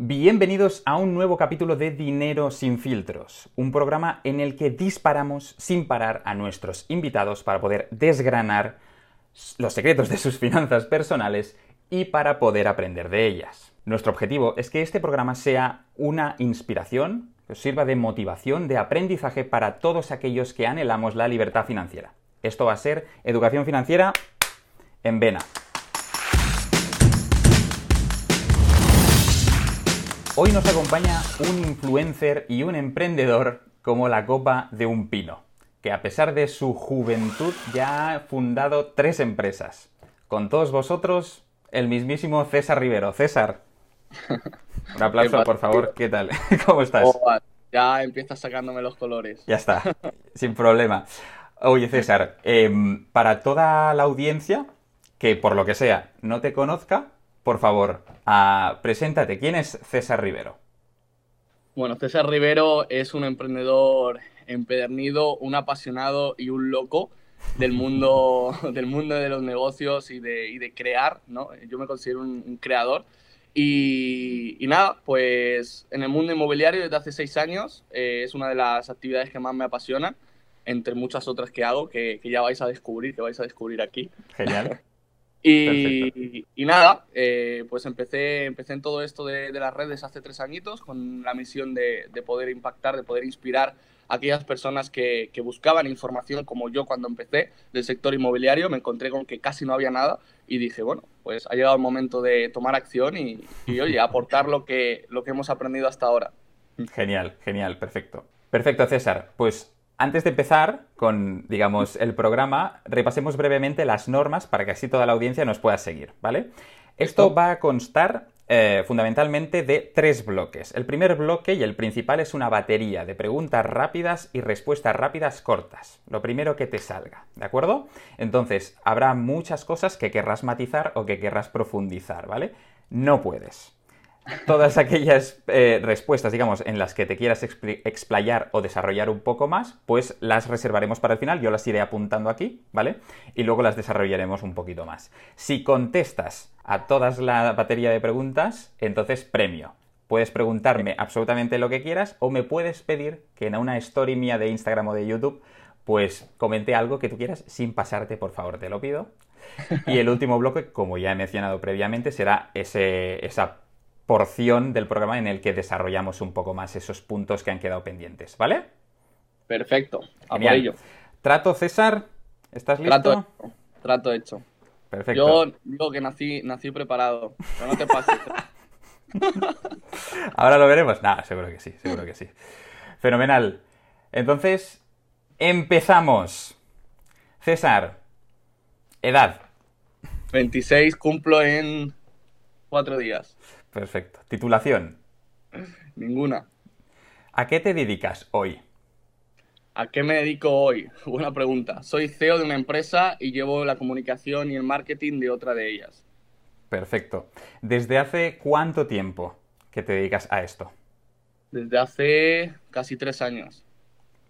Bienvenidos a un nuevo capítulo de Dinero sin filtros, un programa en el que disparamos sin parar a nuestros invitados para poder desgranar los secretos de sus finanzas personales y para poder aprender de ellas. Nuestro objetivo es que este programa sea una inspiración, que os sirva de motivación, de aprendizaje para todos aquellos que anhelamos la libertad financiera. Esto va a ser educación financiera en vena. Hoy nos acompaña un influencer y un emprendedor como la copa de un pino, que a pesar de su juventud ya ha fundado tres empresas. Con todos vosotros, el mismísimo César Rivero. César, un aplauso, por favor. ¿Qué tal? ¿Cómo estás? Oh, ya empiezas sacándome los colores. Ya está, sin problema. Oye, César, em, para toda la audiencia que por lo que sea no te conozca, por favor, preséntate. ¿Quién es César Rivero? Bueno, César Rivero es un emprendedor empedernido, un apasionado y un loco del mundo, del mundo de los negocios y de, crear, ¿no? Yo me considero un, creador. Y, nada, pues en el mundo inmobiliario desde hace seis años eh, es una de las actividades que más me apasionan, entre muchas otras que hago, que, que ya vais a descubrir, que vais a descubrir aquí. Genial. Y, nada, eh, pues empecé, empecé en todo esto de, las redes hace tres añitos con la misión de, poder impactar, de poder inspirar a aquellas personas que, buscaban información como yo cuando empecé del sector inmobiliario. Me encontré con que casi no había nada y dije, bueno, pues ha llegado el momento de tomar acción y, y oye, aportar lo que, lo que hemos aprendido hasta ahora. Genial, genial, perfecto. Perfecto, César. Pues antes de empezar con, digamos, el programa, repasemos brevemente las normas para que así toda la audiencia nos pueda seguir, ¿vale? Esto va a constar eh, fundamentalmente de tres bloques. El primer bloque y el principal es una batería de preguntas rápidas y respuestas rápidas cortas. Lo primero que te salga, ¿de acuerdo? Entonces, habrá muchas cosas que querrás matizar o que querrás profundizar, ¿vale? No puedes todas aquellas eh, respuestas, digamos, en las que te quieras explayar o desarrollar un poco más, pues las reservaremos para el final. Yo las iré apuntando aquí, ¿vale? Y luego las desarrollaremos un poquito más. Si contestas a todas la batería de preguntas, entonces premio. Puedes preguntarme absolutamente lo que quieras o me puedes pedir que en una story mía de Instagram o de YouTube pues comente algo que tú quieras sin pasarte, por favor, te lo pido. Y el último bloque, como ya he mencionado previamente, será ese, esa porción del programa en el que desarrollamos un poco más esos puntos que han quedado pendientes, ¿vale? Perfecto, a por ello. Trato, César, ¿estás listo? Trato hecho. Trato hecho. Perfecto. Yo digo que nací, nací preparado, pero no te pases. Ahora lo veremos. Nada, seguro que sí, seguro que sí. Fenomenal. Entonces, empezamos. César, edad. 26, cumplo en cuatro días. Perfecto. ¿Titulación? Ninguna. ¿A qué te dedicas hoy? ¿A qué me dedico hoy? Buena pregunta. Soy CEO de una empresa y llevo la comunicación y el marketing de otra de ellas. Perfecto. ¿Desde hace cuánto tiempo que te dedicas a esto? Desde hace casi tres años.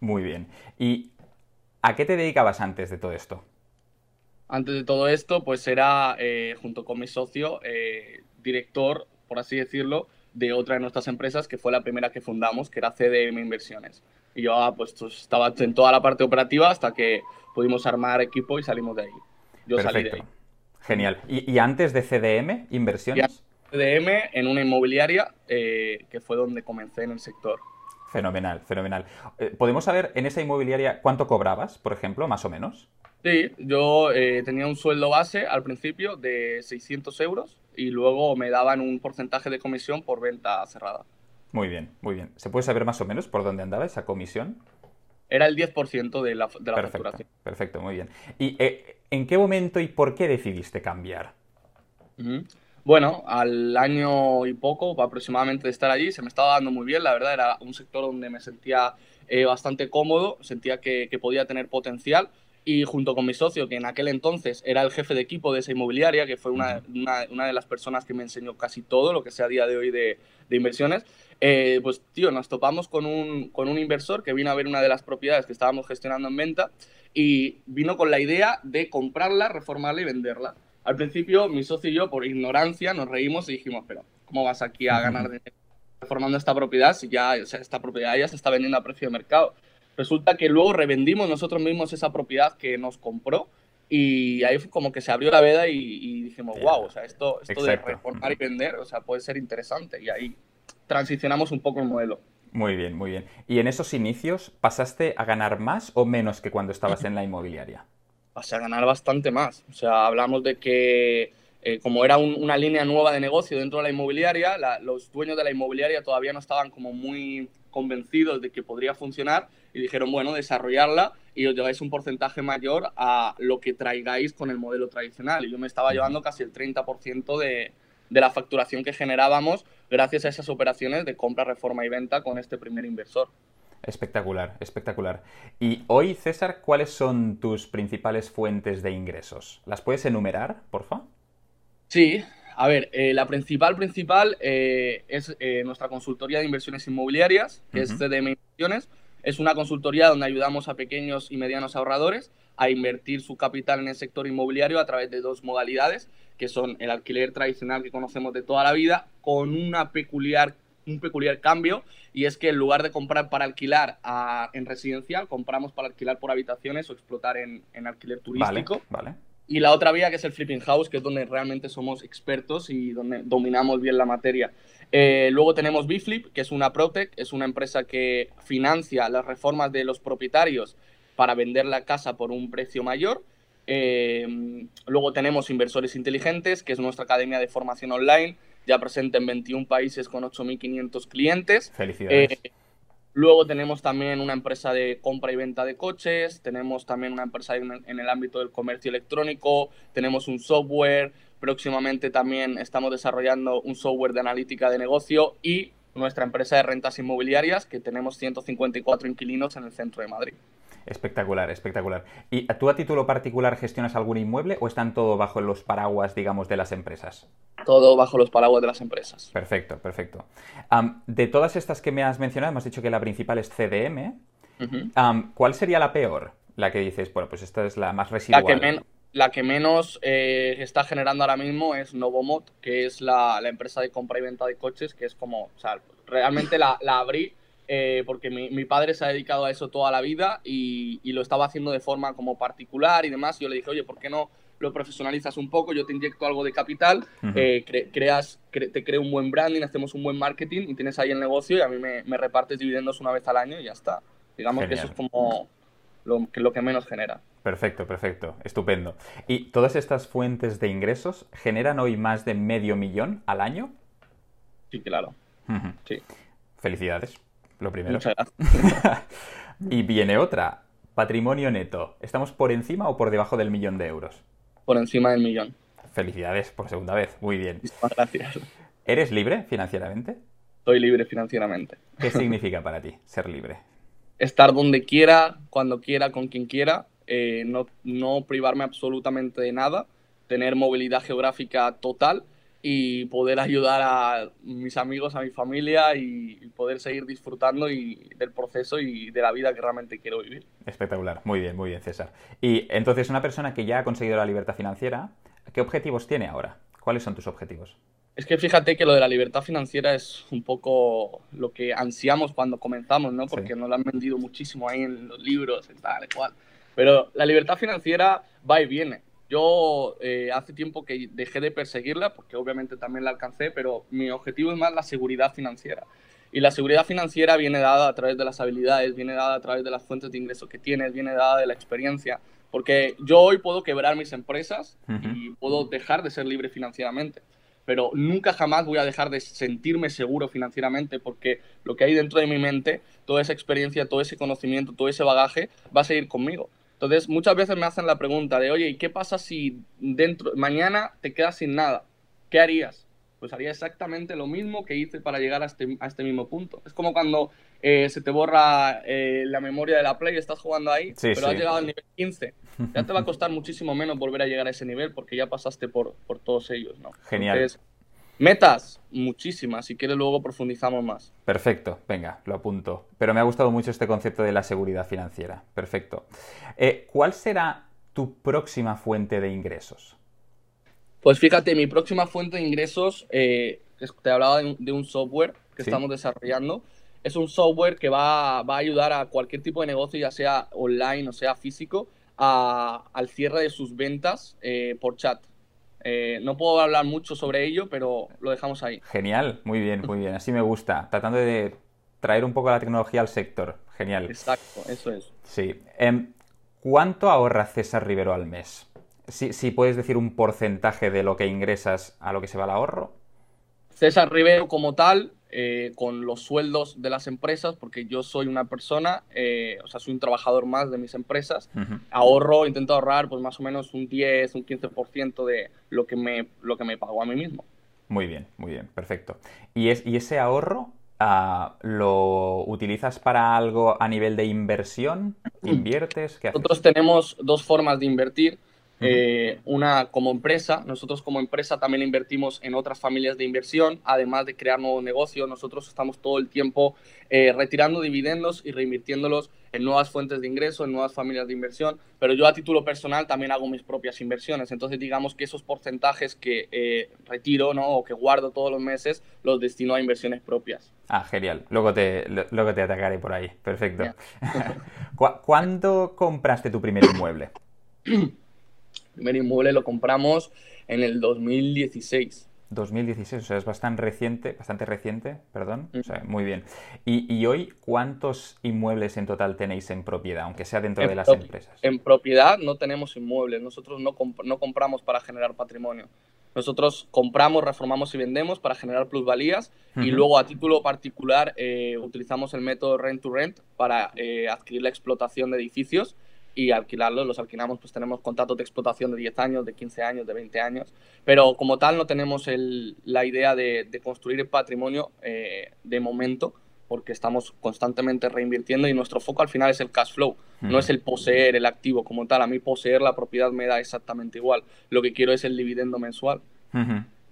Muy bien. ¿Y a qué te dedicabas antes de todo esto? Antes de todo esto, pues era, eh, junto con mi socio, eh, director por así decirlo, de otra de nuestras empresas que fue la primera que fundamos, que era CDM Inversiones. Y yo ah, pues, estaba en toda la parte operativa hasta que pudimos armar equipo y salimos de ahí. Yo salí de ahí. Genial. ¿Y, antes de CDM Inversiones? CDM en una inmobiliaria eh, que fue donde comencé en el sector. Fenomenal, fenomenal. Eh, ¿Podemos saber en esa inmobiliaria cuánto cobrabas, por ejemplo, más o menos? Sí, yo eh, tenía un sueldo base al principio de 600 euros y luego me daban un porcentaje de comisión por venta cerrada. Muy bien, muy bien. ¿Se puede saber más o menos por dónde andaba esa comisión? Era el 10% de la, de la perfecto, facturación. Perfecto, muy bien. ¿Y eh, en qué momento y por qué decidiste cambiar? Bueno, al año y poco aproximadamente de estar allí, se me estaba dando muy bien, la verdad, era un sector donde me sentía eh, bastante cómodo, sentía que, que podía tener potencial y junto con mi socio, que en aquel entonces era el jefe de equipo de esa inmobiliaria, que fue una, una, de las personas que me enseñó casi todo lo que sea a día de hoy de, de inversiones, eh, pues tío, nos topamos con un, con un inversor que vino a ver una de las propiedades que estábamos gestionando en venta y vino con la idea de comprarla, reformarla y venderla. Al principio, mi socio y yo, por ignorancia, nos reímos y dijimos, pero ¿cómo vas aquí a ganar dinero reformando esta propiedad si ya o sea, esta propiedad ya se está vendiendo a precio de mercado? Resulta que luego revendimos nosotros mismos esa propiedad que nos compró y ahí fue como que se abrió la veda y, dijimos, wow, o sea, esto, esto de reformar y vender, o sea, puede ser interesante. Y ahí transicionamos un poco el modelo. Muy bien, muy bien. ¿Y en esos inicios pasaste a ganar más o menos que cuando estabas en la inmobiliaria? Pasé a ganar bastante más. O sea, hablamos de que eh, como era una línea nueva de negocio dentro de la inmobiliaria, los dueños de la inmobiliaria todavía no estaban como muy convencidos de que podría funcionar y dijeron, bueno, desarrollarla y os lleváis un porcentaje mayor a lo que traigáis con el modelo tradicional. Y yo me estaba llevando casi el 30% de, de la facturación que generábamos gracias a esas operaciones de compra, reforma y venta con este primer inversor. Espectacular, espectacular. Y hoy, César, ¿cuáles son tus principales fuentes de ingresos? ¿Las puedes enumerar, porfa? Sí, a ver, eh, la principal, principal eh, es eh, nuestra consultoría de inversiones inmobiliarias, que es CDM Inversiones. Es una consultoría donde ayudamos a pequeños y medianos ahorradores a invertir su capital en el sector inmobiliario a través de dos modalidades, que son el alquiler tradicional que conocemos de toda la vida, con una peculiar, un peculiar cambio, y es que en lugar de comprar para alquilar en residencial, compramos para alquilar por habitaciones o explotar en, alquiler turístico. Vale, Y la otra vía que es el flipping house, que es donde realmente somos expertos y donde dominamos bien la materia. Eh, luego tenemos Biflip, que es una Protec, es una empresa que financia las reformas de los propietarios para vender la casa por un precio mayor. Eh, luego tenemos Inversores Inteligentes, que es nuestra academia de formación online, ya presente en 21 países con 8.500 clientes. Felicidades. Eh, luego tenemos también una empresa de compra y venta de coches, tenemos también una empresa en, el ámbito del comercio electrónico, tenemos un software, próximamente también estamos desarrollando un software de analítica de negocio y nuestra empresa de rentas inmobiliarias, que tenemos 154 inquilinos en el centro de Madrid. Espectacular, espectacular. ¿Y tú a título particular gestionas algún inmueble o están todo bajo los paraguas, digamos, de las empresas? Todo bajo los paraguas de las empresas. Perfecto, perfecto. de todas estas que me has mencionado, me has dicho que la principal es CDM. ¿Cuál sería la peor? La que dices, bueno, pues esta es la más residual. La que, menos eh, está generando ahora mismo es Novomot, que es la, empresa de compra y venta de coches, que es como, o sea, realmente la, la abrí eh, porque mi, padre se ha dedicado a eso toda la vida y, lo estaba haciendo de forma como particular y demás. yo le dije, oye, ¿por qué no lo profesionalizas un poco? Yo te inyecto algo de capital, eh, creas, te creo un buen branding, hacemos un buen marketing y tienes ahí el negocio y a mí me, repartes dividendos una vez al año y ya está. Digamos que eso es como lo que, lo que menos genera. Perfecto, perfecto, estupendo. ¿Y todas estas fuentes de ingresos generan hoy más de medio millón al año? Sí, claro. Sí. Felicidades lo primero. y viene otra. Patrimonio neto. ¿Estamos por encima o por debajo del millón de euros? Por encima del millón. Felicidades por segunda vez. Muy bien. Gracias. ¿Eres libre financieramente? Soy libre financieramente. ¿Qué significa para ti ser libre? Estar donde quiera, cuando quiera, con quien quiera. Eh, no, no privarme absolutamente de nada. Tener movilidad geográfica total y poder ayudar a mis amigos, a mi familia y poder seguir disfrutando y, del proceso y de la vida que realmente quiero vivir. Espectacular, muy bien, muy bien César. Y entonces una persona que ya ha conseguido la libertad financiera, ¿qué objetivos tiene ahora? ¿Cuáles son tus objetivos? Es que fíjate que lo de la libertad financiera es un poco lo que ansiamos cuando comenzamos, ¿no? Porque nos lo han vendido muchísimo ahí en los libros y tal y cual. Pero la libertad financiera va y viene. Yo eh, hace tiempo que dejé de perseguirla, porque obviamente también la alcancé, pero mi objetivo es más la seguridad financiera. Y la seguridad financiera viene dada a través de las habilidades, viene dada a través de las fuentes de ingreso que tienes, viene dada de la experiencia. Porque yo hoy puedo quebrar mis empresas y puedo dejar de ser libre financieramente, pero nunca jamás voy a dejar de sentirme seguro financieramente porque lo que hay dentro de mi mente, toda esa experiencia, todo ese conocimiento, todo ese bagaje va a seguir conmigo. Entonces, muchas veces me hacen la pregunta de, oye, ¿y qué pasa si dentro, mañana te quedas sin nada? ¿Qué harías? Pues haría exactamente lo mismo que hice para llegar a este, a este mismo punto. Es como cuando eh, se te borra eh, la memoria de la Play, estás jugando ahí, pero has llegado al nivel 15. Ya te va a costar muchísimo menos volver a llegar a ese nivel porque ya pasaste por, por todos ellos, ¿no? Genial. Metas, muchísimas. Si quieres, luego profundizamos más. Perfecto, venga, lo apunto. Pero me ha gustado mucho este concepto de la seguridad financiera. Perfecto. Eh, ¿Cuál será tu próxima fuente de ingresos? Pues fíjate, mi próxima fuente de ingresos, eh, te hablaba de un, software que estamos desarrollando. Es un software que va, va, a ayudar a cualquier tipo de negocio, ya sea online o sea físico, a, al cierre de sus ventas eh, por chat. Eh, no puedo hablar mucho sobre ello, pero lo dejamos ahí. Genial, muy bien, muy bien. Así me gusta. Tratando de traer un poco la tecnología al sector. Genial. Exacto, eso es. Sí. Em, ¿Cuánto ahorra César Rivero al mes? Si, puedes decir un porcentaje de lo que ingresas a lo que se va al ahorro. César Rivero como tal, eh, con los sueldos de las empresas, porque yo soy una persona, eh, o sea, soy un trabajador más de mis empresas, ahorro, intento ahorrar pues más o menos un 10, un 15% de lo que, me, lo que me pago a mí mismo. Muy bien, muy bien, perfecto. ¿Y, es, y ese ahorro Ah, ¿Lo utilizas para algo a nivel de inversión? ¿Inviertes? Nosotros tenemos dos formas de invertir. Eh, una como empresa, nosotros como empresa también invertimos en otras familias de inversión, además de crear nuevos negocios, nosotros estamos todo el tiempo eh, retirando dividendos y reinvirtiéndolos en nuevas fuentes de ingreso, en nuevas familias de inversión, pero yo a título personal también hago mis propias inversiones, entonces digamos que esos porcentajes que eh, retiro ¿no? o que guardo todos los meses los destino a inversiones propias. Ah, genial. Luego te, luego te atacaré por ahí. Perfecto. ¿Cuándo compraste tu primer inmueble? primer inmueble lo compramos en el 2016. 2016, o sea, es bastante reciente, bastante reciente, perdón. O sea, muy bien. Y, hoy cuántos inmuebles en total tenéis en propiedad, aunque sea dentro de las empresas? En propiedad no tenemos inmuebles, nosotros no, no compramos para generar patrimonio. Nosotros compramos, reformamos y vendemos para generar plusvalías y luego a título particular eh, utilizamos el método rent to rent para eh, adquirir la explotación de edificios y alquilarlos. Los alquilamos, pues tenemos contratos de explotación de 10 años, de 15 años, de 20 años, pero como tal no tenemos la idea de, construir el patrimonio eh, de momento porque estamos constantemente reinvirtiendo y nuestro foco al final es el cash flow, no es el poseer el activo como tal. A mí poseer la propiedad me da exactamente igual. Lo que quiero es el dividendo mensual.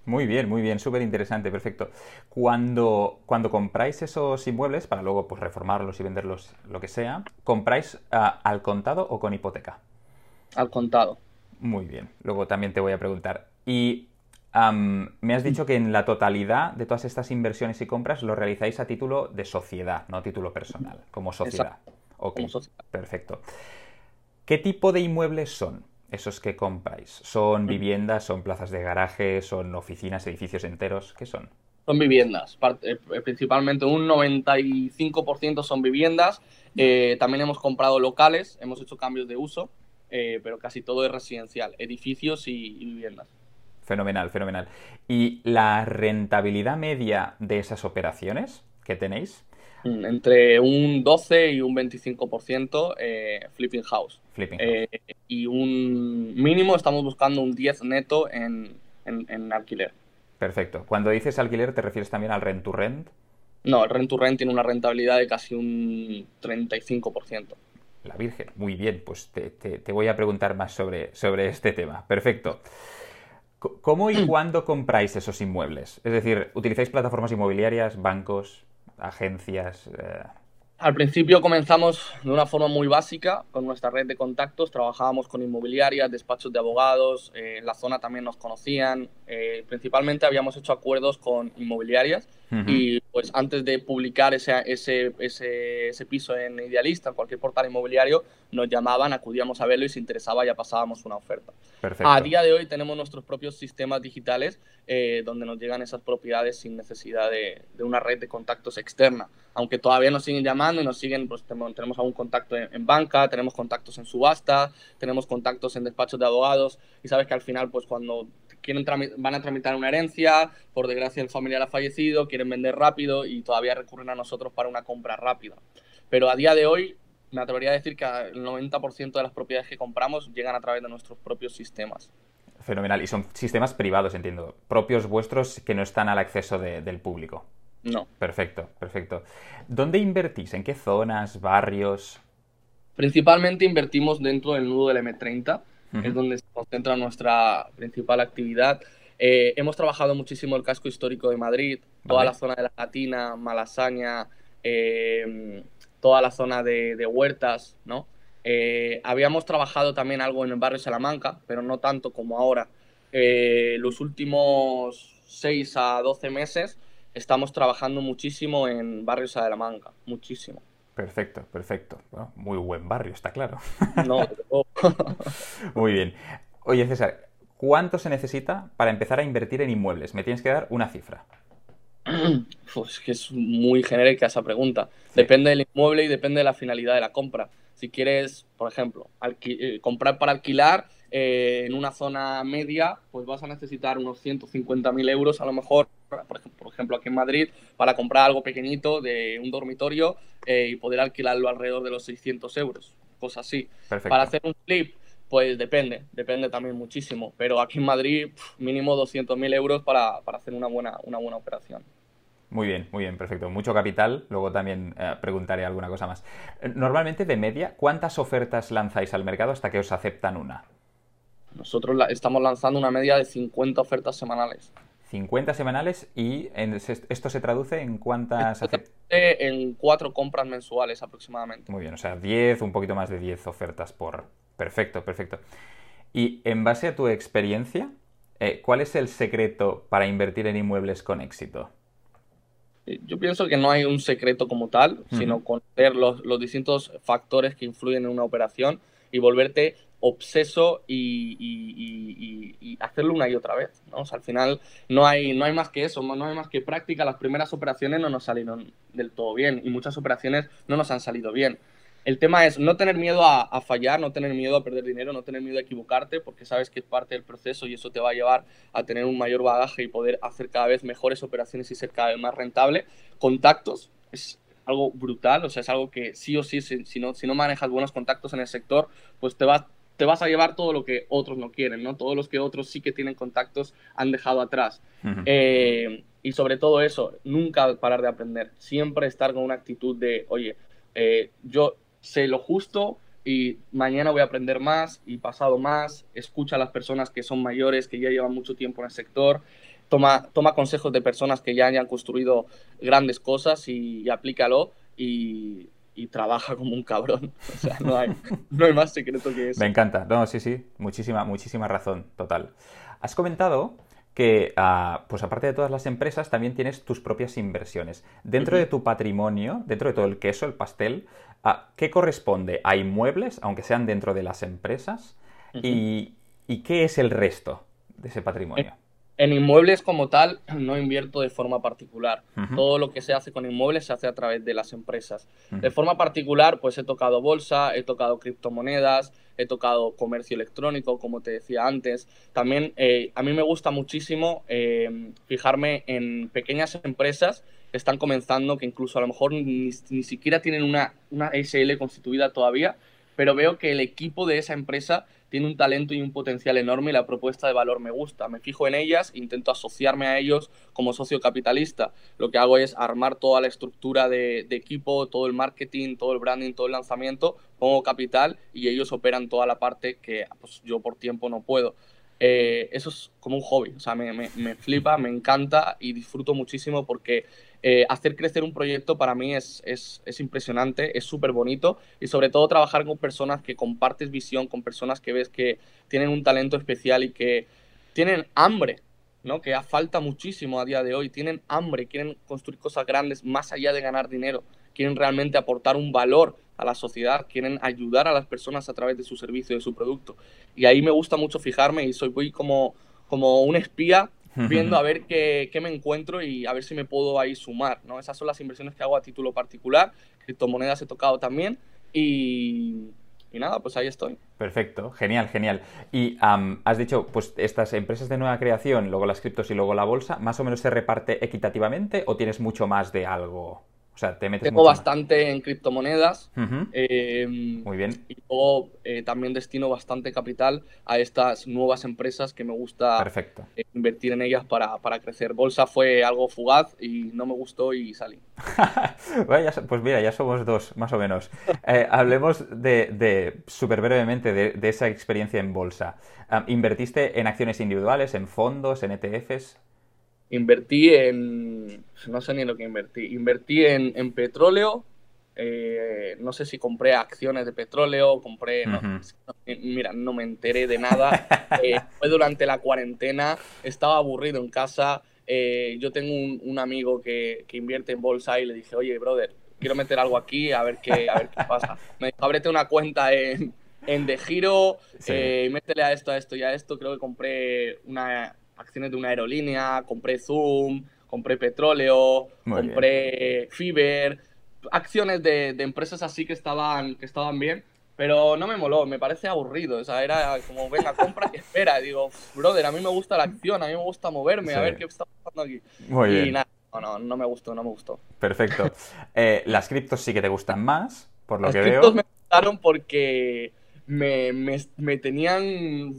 Muy bien, muy bien, súper interesante, perfecto. Cuando, cuando compráis esos inmuebles, para luego pues, reformarlos y venderlos, lo que sea, ¿compráis ah, al contado o con hipoteca? Al contado. Muy bien, luego también te voy a preguntar. Y me has dicho que en la totalidad de todas estas inversiones y compras lo realizáis a título de sociedad, no a título personal, como sociedad. Ok, perfecto. ¿Qué tipo de inmuebles son? Esos que compráis? ¿Son mm. viviendas, son plazas de garaje, son oficinas, edificios enteros? ¿Qué son? Son viviendas, eh, principalmente un 95% son viviendas. Eh, también hemos comprado locales, hemos hecho cambios de uso, eh, pero casi todo es residencial, edificios y, viviendas. Fenomenal, fenomenal. ¿Y la rentabilidad media de esas operaciones que tenéis? Entre un 12 y un 25% eh, flipping house. Eh, y un mínimo estamos buscando un 10 neto en, alquiler. Perfecto. Cuando dices alquiler, ¿te refieres también al rent to rent? No, el rent to rent tiene una rentabilidad de casi un 35%. La Virgen, muy bien, pues te, voy a preguntar más sobre, sobre este tema. Perfecto. ¿Cómo y cuándo compráis esos inmuebles? Es decir, ¿utilizáis plataformas inmobiliarias, bancos? Agencias? Eh. Al principio comenzamos de una forma muy básica con nuestra red de contactos. Trabajábamos con inmobiliarias, despachos de abogados, eh, en la zona también nos conocían. Eh, principalmente habíamos hecho acuerdos con inmobiliarias y pues antes de publicar ese, ese, ese, ese, piso en Idealista, en cualquier portal inmobiliario, nos llamaban, acudíamos a verlo y si interesaba ya pasábamos una oferta. A día de hoy tenemos nuestros propios sistemas digitales eh, donde nos llegan esas propiedades sin necesidad de, de, una red de contactos externa. Aunque todavía nos siguen llamando y nos siguen, pues tenemos algún contacto en, banca, tenemos contactos en subasta, tenemos contactos en despachos de abogados y sabes que al final, pues cuando quieren van a tramitar una herencia, por desgracia el familiar ha fallecido, quieren vender rápido y todavía recurren a nosotros para una compra rápida. Pero a día de hoy me atrevería a decir que el 90% de las propiedades que compramos llegan a través de nuestros propios sistemas. Fenomenal. Y son sistemas privados, entiendo. Propios vuestros que no están al acceso del público. No. Perfecto, perfecto. ¿Dónde invertís? ¿En qué zonas, barrios? Principalmente invertimos dentro del nudo del M30 es donde se concentra nuestra principal actividad. Eh, hemos trabajado muchísimo el casco histórico de Madrid, toda la zona de la Latina, Malasaña, eh, toda la zona de, Huertas, ¿no? Eh, habíamos trabajado también algo en el barrio Salamanca, pero no tanto como ahora. los últimos 6 a 12 meses estamos trabajando muchísimo en la Manga, muchísimo. Perfecto, perfecto. muy buen barrio, está claro. No, Muy bien. Oye, César, ¿cuánto se necesita para empezar a invertir en inmuebles? Me tienes que dar una cifra. Pues que es muy genérica esa pregunta. Depende del inmueble y depende de la finalidad de la compra. Si quieres, por ejemplo, eh, comprar para alquilar eh, en una zona media, pues vas a necesitar unos 150.000 euros a lo mejor, por ejemplo, aquí en Madrid, para comprar algo pequeñito de un dormitorio eh, y poder alquilarlo alrededor de los 600 euros, cosas así. Para hacer un flip, pues depende, depende también muchísimo, pero aquí en Madrid mínimo 200.000 euros para, para hacer una buena, una buena operación. Muy bien, muy bien, perfecto. Mucho capital. Luego también eh, preguntaré alguna cosa más. Normalmente, de media, ¿cuántas ofertas lanzáis al mercado hasta que os aceptan una? Nosotros estamos lanzando una media de 50 ofertas semanales. 50 semanales y esto se traduce en cuántas... En cuatro compras mensuales aproximadamente. Muy bien, o sea, 10, un poquito más de 10 ofertas por... Perfecto, perfecto. Y en base a tu experiencia, eh, ¿cuál es el secreto para invertir en inmuebles con éxito? Yo pienso que no hay un secreto como tal, sino conocer los, los, distintos factores que influyen en una operación y volverte obseso y, y, hacerlo una y otra vez. ¿no? al final no hay, no hay más que eso, no hay más que práctica. Las primeras operaciones no nos salieron del todo bien y muchas operaciones no nos han salido bien. El tema es no tener miedo a, fallar, no tener miedo a perder dinero, no tener miedo a equivocarte, porque sabes que es parte del proceso y eso te va a llevar a tener un mayor bagaje y poder hacer cada vez mejores operaciones y ser cada vez más rentable. Contactos es algo brutal, o sea, es algo que sí o sí, si, no, si no manejas buenos contactos en el sector, pues te vas, te vas a llevar todo lo que otros no quieren, ¿no? Todos los que otros sí que tienen contactos han dejado atrás. Eh, y sobre todo eso, nunca parar de aprender, siempre estar con una actitud de, oye, eh, yo sé lo justo y mañana voy a aprender más y pasado más, escucha a las personas que son mayores, que ya llevan mucho tiempo en el sector, toma, toma consejos de personas que ya hayan construido grandes cosas y, aplícalo y, trabaja como un cabrón. O sea, no hay, no hay más secreto que eso. Me encanta. No, sí, sí, muchísima, muchísima razón, total. Has comentado que, ah, pues aparte de todas las empresas, también tienes tus propias inversiones. Dentro de tu patrimonio, dentro de todo el queso, el pastel, ah, ¿qué corresponde a inmuebles, aunque sean dentro de las empresas? y, qué es el resto de ese patrimonio? En inmuebles como tal no invierto de forma particular. Todo lo que se hace con inmuebles se hace a través de las empresas. De forma particular, pues he tocado bolsa, he tocado criptomonedas, he tocado comercio electrónico, como te decía antes. También eh, a mí me gusta muchísimo eh, fijarme en pequeñas empresas que están comenzando, que incluso a lo mejor ni, siquiera tienen una, una SL constituida todavía, pero veo que el equipo de esa empresa tiene un talento y un potencial enorme y la propuesta de valor me gusta. Me fijo en ellas, intento asociarme a ellos como socio capitalista. Lo que hago es armar toda la estructura de, equipo, todo el marketing, todo el branding, todo el lanzamiento, pongo capital y ellos operan toda la parte que pues, yo por tiempo no puedo. Eh, eso es como un hobby, o sea, me, me, flipa, me encanta y disfruto muchísimo porque eh, hacer crecer un proyecto para mí es, es, es impresionante, es súper bonito y sobre todo trabajar con personas que compartes visión, con personas que ves que tienen un talento especial y que tienen hambre, ¿no? que falta muchísimo a día de hoy, tienen hambre, quieren construir cosas grandes más allá de ganar dinero, quieren realmente aportar un valor a la sociedad, quieren ayudar a las personas a través de su servicio, de su producto. Y ahí me gusta mucho fijarme y soy voy como, como un espía viendo a ver qué, qué, me encuentro y a ver si me puedo ahí sumar, ¿no? Esas son las inversiones que hago a título particular, criptomonedas he tocado también y, y nada, pues ahí estoy. Perfecto, genial, genial. Y has dicho, pues estas empresas de nueva creación, luego las criptos y luego la bolsa, ¿más o menos se reparte equitativamente o tienes mucho más de algo? O sea, te metes Tengo bastante en criptomonedas. Em, Muy bien. Y luego eh, también destino bastante capital a estas nuevas empresas que me gusta eh, invertir en ellas para, crecer. Bolsa fue algo fugaz y no me gustó y salí. pues mira, ya somos dos, más o menos. Eh, hablemos de, súper brevemente de, esa experiencia en bolsa. ¿Invertiste en acciones individuales, en fondos, en ETFs? Invertí en, no sé ni lo que invertí, invertí en, petróleo, eh, no sé si compré acciones de petróleo, compré, mira, no me enteré de nada. Eh, fue durante la cuarentena, estaba aburrido en casa eh, yo tengo un, amigo que, invierte en bolsa y le dije, oye, brother, quiero meter algo aquí, a ver qué, a ver qué pasa. Me dijo, ábrete una cuenta en, en De Giro, eh, métele a esto, a esto y a esto. Creo que compré una, acciones de una aerolínea, compré Zoom, compré petróleo, compré Fiber, acciones de, de, empresas así que estaban, que estaban bien. Pero no me moló, me parece aburrido. O sea, era como, venga, compra y espera. digo, brother, a mí me gusta la acción, a mí me gusta moverme, a ver qué está pasando aquí. Muy y nada, no, no, me gustó, no me gustó. Perfecto. Eh, las criptos sí que te gustan más, por lo que veo. Las criptos me gustaron porque me, me, me tenían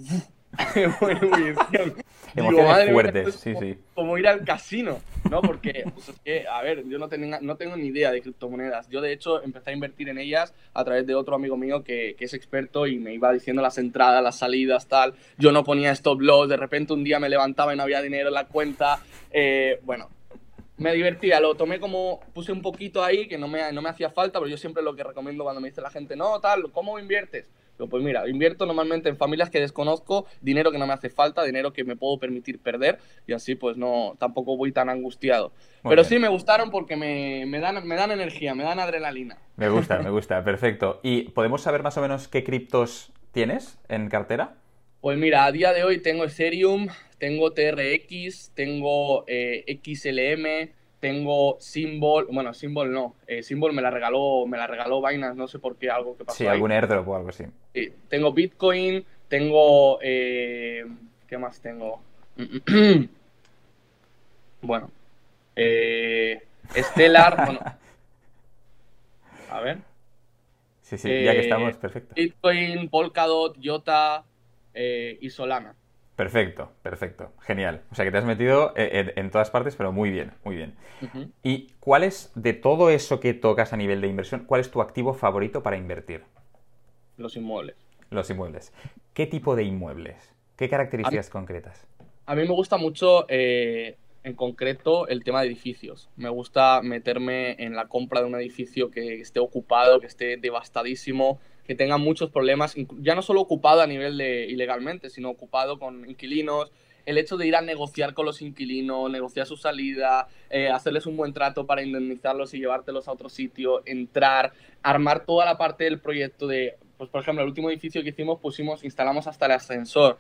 Emociones fuertes, sí, como, sí. Como ir al casino, ¿no? Porque, pues es que, a ver, yo no, tenía, no tengo ni idea de criptomonedas. Yo, de hecho, empecé a invertir en ellas a través de otro amigo mío que, que es experto y me iba diciendo las entradas, las salidas, tal. Yo no ponía stop loss, de repente un día me levantaba y no había dinero en la cuenta. Eh, bueno, me divertía, lo tomé como, puse un poquito ahí, que no me, no me hacía falta, pero yo siempre lo que recomiendo cuando me dice la gente, no, tal, ¿cómo inviertes? Pues mira, invierto normalmente en familias que desconozco, dinero que no me hace falta, dinero que me puedo permitir perder y así pues no, tampoco voy tan angustiado. Pero sí me gustaron porque me, dan, me dan energía, me dan adrenalina. Me gusta, me gusta, perfecto. ¿Y podemos saber más o menos qué criptos tienes en cartera? Pues mira, a día de hoy tengo Ethereum, tengo TRX, tengo eh, XLM, tengo Symbol, bueno, Symbol no, eh, Symbol me la regaló, me la regaló Binance, no sé por qué, algo que pasó. Sí, algún airdrop o algo así. Sí, tengo Bitcoin, tengo, eh, ¿qué más tengo? bueno, eh, Stellar, bueno, a ver. Sí, sí, ya que estamos, perfecto. Bitcoin, Polkadot, Iota y Solana. Perfecto, perfecto, genial. O sea que te has metido eh, en, todas partes, pero muy bien, muy bien. ¿Y cuál es, de todo eso que tocas a nivel de inversión, cuál es tu activo favorito para invertir? Los inmuebles. Los inmuebles. ¿Qué tipo de inmuebles? ¿Qué características concretas? A mí me gusta mucho, eh, en concreto, el tema de edificios. Me gusta meterme en la compra de un edificio que esté ocupado, que esté devastadísimo, que tengan muchos problemas, ya no solo ocupado a nivel de ilegalmente, sino ocupado con inquilinos, el hecho de ir a negociar con los inquilinos, negociar su salida, eh, hacerles un buen trato para indemnizarlos y llevártelos a otro sitio, entrar, armar toda la parte del proyecto de, pues por ejemplo, el último edificio que hicimos pusimos, instalamos hasta el ascensor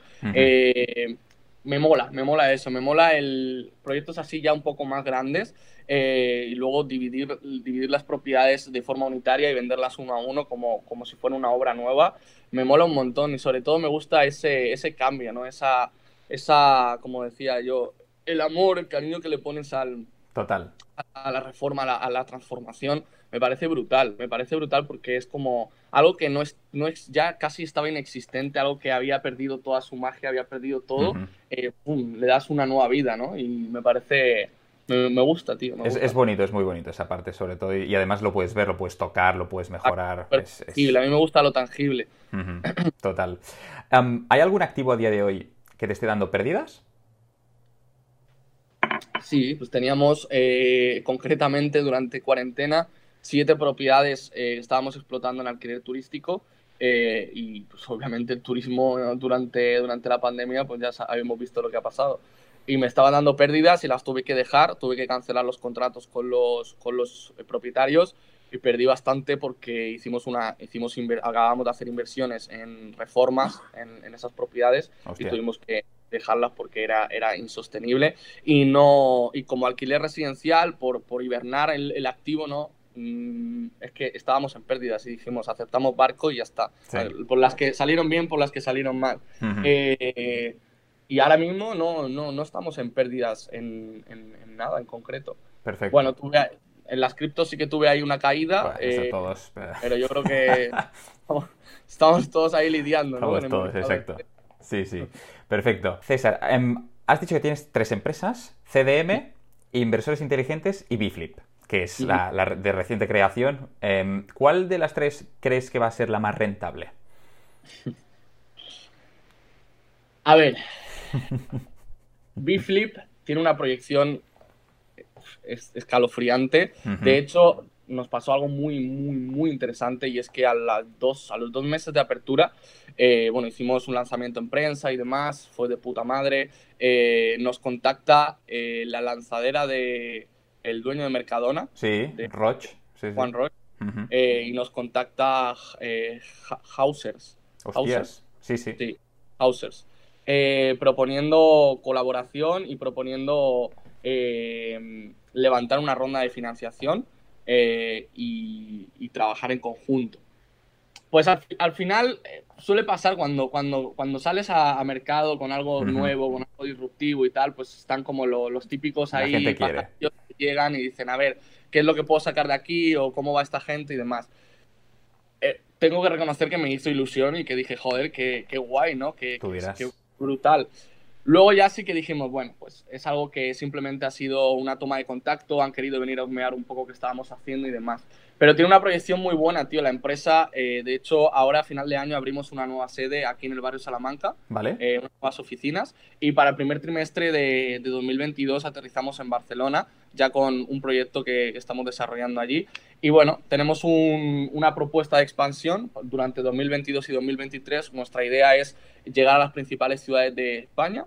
me mola, me mola eso, me mola el proyectos así ya un poco más grandes eh, y luego dividir, dividir las propiedades de forma unitaria y venderlas uno a uno como, como si fuera una obra nueva. Me mola un montón y sobre todo me gusta ese, ese cambio, ¿no? Esa, esa, como decía yo, el amor, el cariño que le pones al... Total. A, la reforma, a la transformación me parece brutal, me parece brutal porque es como algo que no es, no es ya casi estaba inexistente, algo que había perdido toda su magia, había perdido todo, eh, le das una nueva vida, ¿no? Y me parece, me, gusta, tío. es, bonito, es muy bonito esa parte, sobre todo, y, además lo puedes ver, lo puedes tocar, lo puedes mejorar. Es, a mí me gusta lo tangible. Total. ¿Hay algún activo a día de hoy que te esté dando pérdidas? Sí, pues teníamos eh, concretamente durante cuarentena siete propiedades eh, estábamos explotando en alquiler turístico eh, y pues obviamente el turismo durante, durante la pandemia pues ya habíamos visto lo que ha pasado. Y me estaban dando pérdidas y las tuve que dejar, tuve que cancelar los contratos con los, con los propietarios y perdí bastante porque hicimos una hicimos acabamos de hacer inversiones en reformas en, en esas propiedades y tuvimos que dejarlas porque era, era insostenible y no y como alquiler residencial por, por hibernar el, el activo no Mm, es que estábamos en pérdidas y dijimos, aceptamos barco y ya está. Por las que salieron bien, por las que salieron mal. Eh, y ahora mismo no, no, no estamos en pérdidas en, nada en concreto. Perfecto. Bueno, tuve, en las criptos sí que tuve ahí una caída. Eh, todos, pero... yo creo que estamos, todos ahí lidiando. Estamos todos, exacto. Sí, sí. Perfecto. César, em, has dicho que tienes tres empresas, CDM, Inversores Inteligentes y Biflip que es la, de reciente creación. Em, ¿Cuál de las tres crees que va a ser la más rentable? A ver. B-Flip tiene una proyección escalofriante. De hecho, nos pasó algo muy, muy, muy interesante y es que a, las dos, a los dos meses de apertura, eh, bueno, hicimos un lanzamiento en prensa y demás, fue de puta madre. Eh, nos contacta eh, la lanzadera de el dueño de Mercadona. Sí, de, Roch. Juan Roch. y nos contacta Hausers. Hostias. Sí, sí. Sí, Hausers. proponiendo colaboración y proponiendo levantar una ronda de financiación y, trabajar en conjunto. Pues al, final eh, suele pasar cuando, cuando, cuando sales a, mercado con algo nuevo, con algo disruptivo y tal, pues están como los típicos ahí que llegan y dicen, a ver, ¿qué es lo que puedo sacar de aquí o cómo va esta gente y demás? Eh, tengo que reconocer que me hizo ilusión y que dije, joder, qué, qué guay, ¿no? Qué, qué brutal. Luego ya sí que dijimos, bueno, pues es algo que simplemente ha sido una toma de contacto, han querido venir a humear un poco qué estábamos haciendo y demás. Pero tiene una proyección muy buena, tío. La empresa, eh, de hecho, ahora a final de año abrimos una nueva sede aquí en el barrio Salamanca. Vale. Eh, unas nuevas oficinas. Y para el primer trimestre de, 2022 aterrizamos en Barcelona, ya con un proyecto que, estamos desarrollando allí. Y bueno, tenemos una propuesta de expansión durante 2022 y 2023. Nuestra idea es llegar a las principales ciudades de España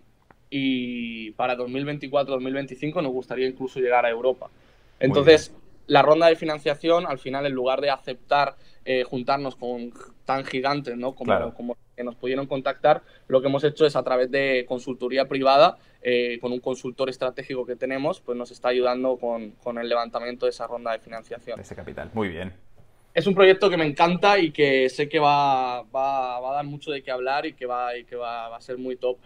y para 2024-2025 nos gustaría incluso llegar a Europa. Entonces, la ronda de financiación, al final, en lugar de aceptar eh, juntarnos con tan gigantes ¿no? como, como que nos pudieron contactar, lo que hemos hecho es a través de consultoría privada, eh, con un consultor estratégico que tenemos, pues nos está ayudando con, con el levantamiento de esa ronda de financiación. Ese capital, muy bien. Es un proyecto que me encanta y que sé que va, va, va a dar mucho de qué hablar y que va, y que va, va a ser muy top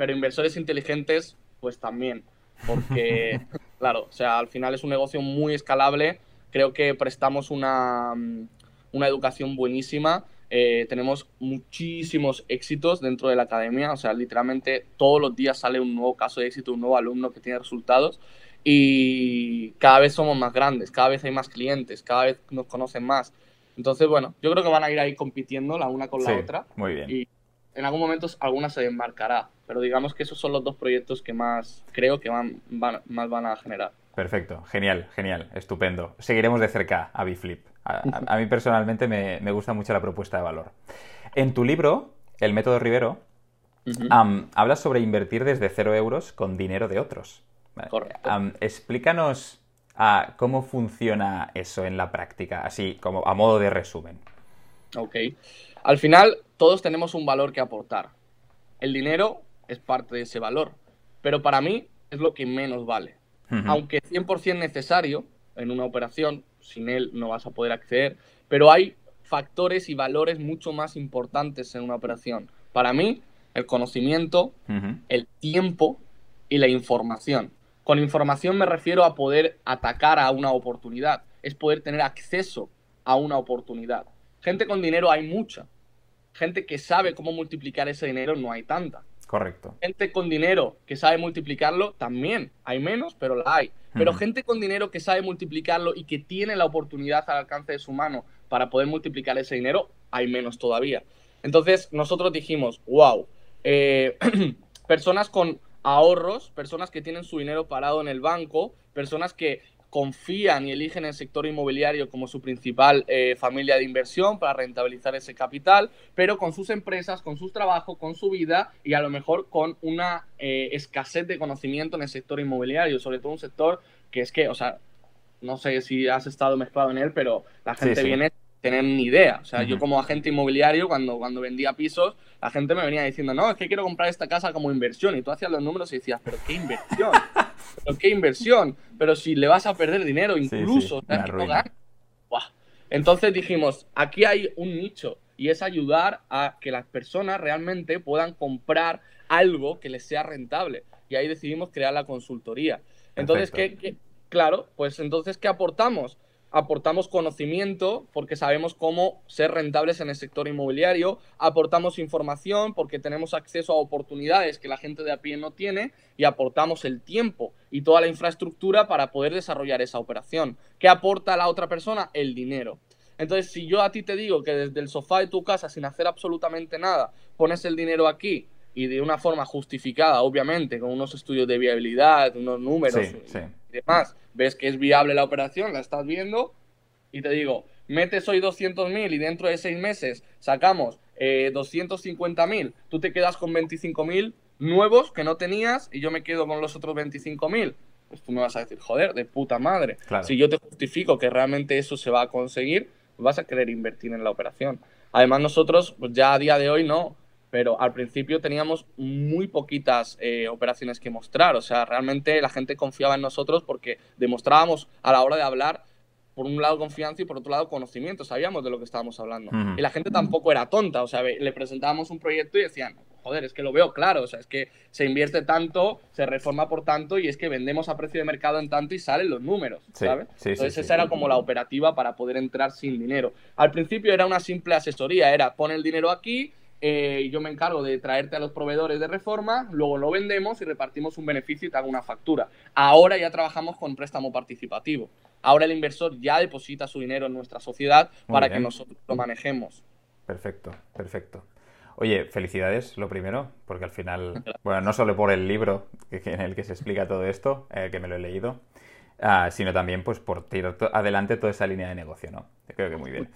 pero inversores inteligentes, pues también, porque, claro, o sea, al final es un negocio muy escalable, creo que prestamos una, mm, una educación buenísima, eh, tenemos muchísimos éxitos dentro de la academia, o sea, literalmente todos los días sale un nuevo caso de éxito, un nuevo alumno que tiene resultados y cada vez somos más grandes, cada vez hay más clientes, cada vez nos conocen más. Entonces, bueno, yo creo que van a ir ahí compitiendo la una con la otra. Muy bien. Y en algún momento alguna se desmarcará pero digamos que esos son los dos proyectos que más creo que van, más van a generar. Perfecto, genial, genial, estupendo. Seguiremos de cerca a Biflip. A, mí personalmente me, gusta mucho la propuesta de valor. En tu libro, El método Rivero, hablas sobre invertir desde cero euros con dinero de otros. Correcto. explícanos cómo funciona eso en la práctica, así como a modo de resumen. Ok. Al final, todos tenemos un valor que aportar. El dinero es parte de ese valor. Pero para mí es lo que menos vale. Aunque 100% necesario en una operación, sin él no vas a poder acceder, pero hay factores y valores mucho más importantes en una operación. Para mí, el conocimiento, el tiempo y la información. Con información me refiero a poder atacar a una oportunidad, es poder tener acceso a una oportunidad. Gente con dinero hay mucha. Gente que sabe cómo multiplicar ese dinero no hay tanta. Correcto. Gente con dinero que sabe multiplicarlo, también. Hay menos, pero la hay. Pero gente con dinero que sabe multiplicarlo y que tiene la oportunidad al alcance de su mano para poder multiplicar ese dinero, hay menos todavía. Entonces nosotros dijimos, wow, eh, personas con ahorros, personas que tienen su dinero parado en el banco, personas que confían y eligen el sector inmobiliario como su principal eh, familia de inversión para rentabilizar ese capital, pero con sus empresas, con sus trabajos, con su vida y a lo mejor con una eh, escasez de conocimiento en el sector inmobiliario, sobre todo un sector que es que, o sea, no sé si has estado mezclado en él, pero la gente viene tener ni idea. O sea, yo como agente inmobiliario, cuando, cuando vendía pisos, la gente me venía diciendo, no, es que quiero comprar esta casa como inversión. Y tú hacías los números y decías, pero qué inversión, pero qué inversión, pero si le vas a perder dinero incluso. Entonces dijimos, aquí hay un nicho y es ayudar a que las personas realmente puedan comprar algo que les sea rentable. Y ahí decidimos crear la consultoría. Entonces, ¿qué, qué, claro, pues entonces, ¿qué aportamos? Aportamos conocimiento porque sabemos cómo ser rentables en el sector inmobiliario, aportamos información porque tenemos acceso a oportunidades que la gente de a pie no tiene y aportamos el tiempo y toda la infraestructura para poder desarrollar esa operación. ¿Qué aporta la otra persona? El dinero. Entonces, si yo a ti te digo que desde el sofá de tu casa, sin hacer absolutamente nada, pones el dinero aquí y de una forma justificada, obviamente, con unos estudios de viabilidad, unos números y demás, ves que es viable la operación, la estás viendo, y te digo, metes hoy 200.000 y dentro de seis meses sacamos eh, 250.000, tú te quedas con 25.000 nuevos que no tenías y yo me quedo con los otros 25.000. Pues tú me vas a decir, joder, de puta madre. Si yo te justifico que realmente eso se va a conseguir, vas a querer invertir en la operación. Además, nosotros, pues ya a día de hoy no, pero al principio teníamos muy poquitas eh, operaciones que mostrar. O sea, realmente la gente confiaba en nosotros porque demostrábamos a la hora de hablar por un lado confianza y por otro lado conocimiento, sabíamos de lo que estábamos hablando. Y la gente tampoco era tonta, o sea, le presentábamos un proyecto y decían, joder, es que lo veo claro, o sea, es que se invierte tanto, se reforma por tanto y es que vendemos a precio de mercado en tanto y salen los números, ¿sabes? Entonces esa era como la operativa para poder entrar sin dinero. Al principio era una simple asesoría, era pon el dinero aquí, eh, yo me encargo de traerte a los proveedores de reforma, luego lo vendemos y repartimos un beneficio y te hago una factura. Ahora ya trabajamos con préstamo participativo. Ahora el inversor ya deposita su dinero en nuestra sociedad para que nosotros lo manejemos. Perfecto, perfecto. Oye, felicidades, lo primero, porque al final, bueno, no solo por el libro en el que se explica todo esto, eh, que me lo he leído, ah, sino también pues por tirar adelante toda esa línea de negocio, ¿no? Creo que muy bien.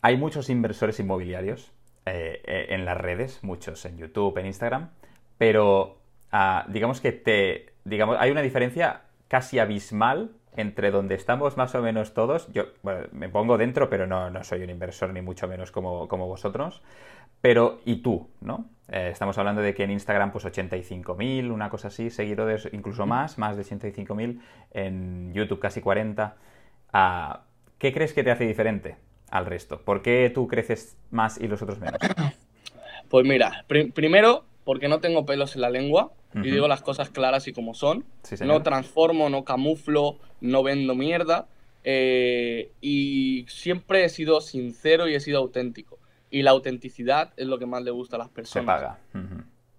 hay muchos inversores inmobiliarios eh, eh, en las redes, muchos en YouTube, en Instagram, pero ah, digamos que te, digamos, hay una diferencia casi abismal entre donde estamos más o menos todos, yo me pongo dentro, pero no, no, soy un inversor ni mucho menos como, como vosotros, pero ¿y tú? ¿no? Eh, estamos hablando de que en Instagram pues 85.000, una cosa así, seguidores incluso más, más de 85.000, en YouTube casi 40. Ah, ¿Qué crees que te hace diferente al resto? ¿Por qué tú creces más y los otros menos? Pues mira, primero porque no tengo pelos en la lengua y digo las cosas claras y como son. no transformo, no camuflo, no vendo mierda. Eh, y siempre he sido sincero y he sido auténtico. Y la autenticidad es lo que más le gusta a las personas. Se paga.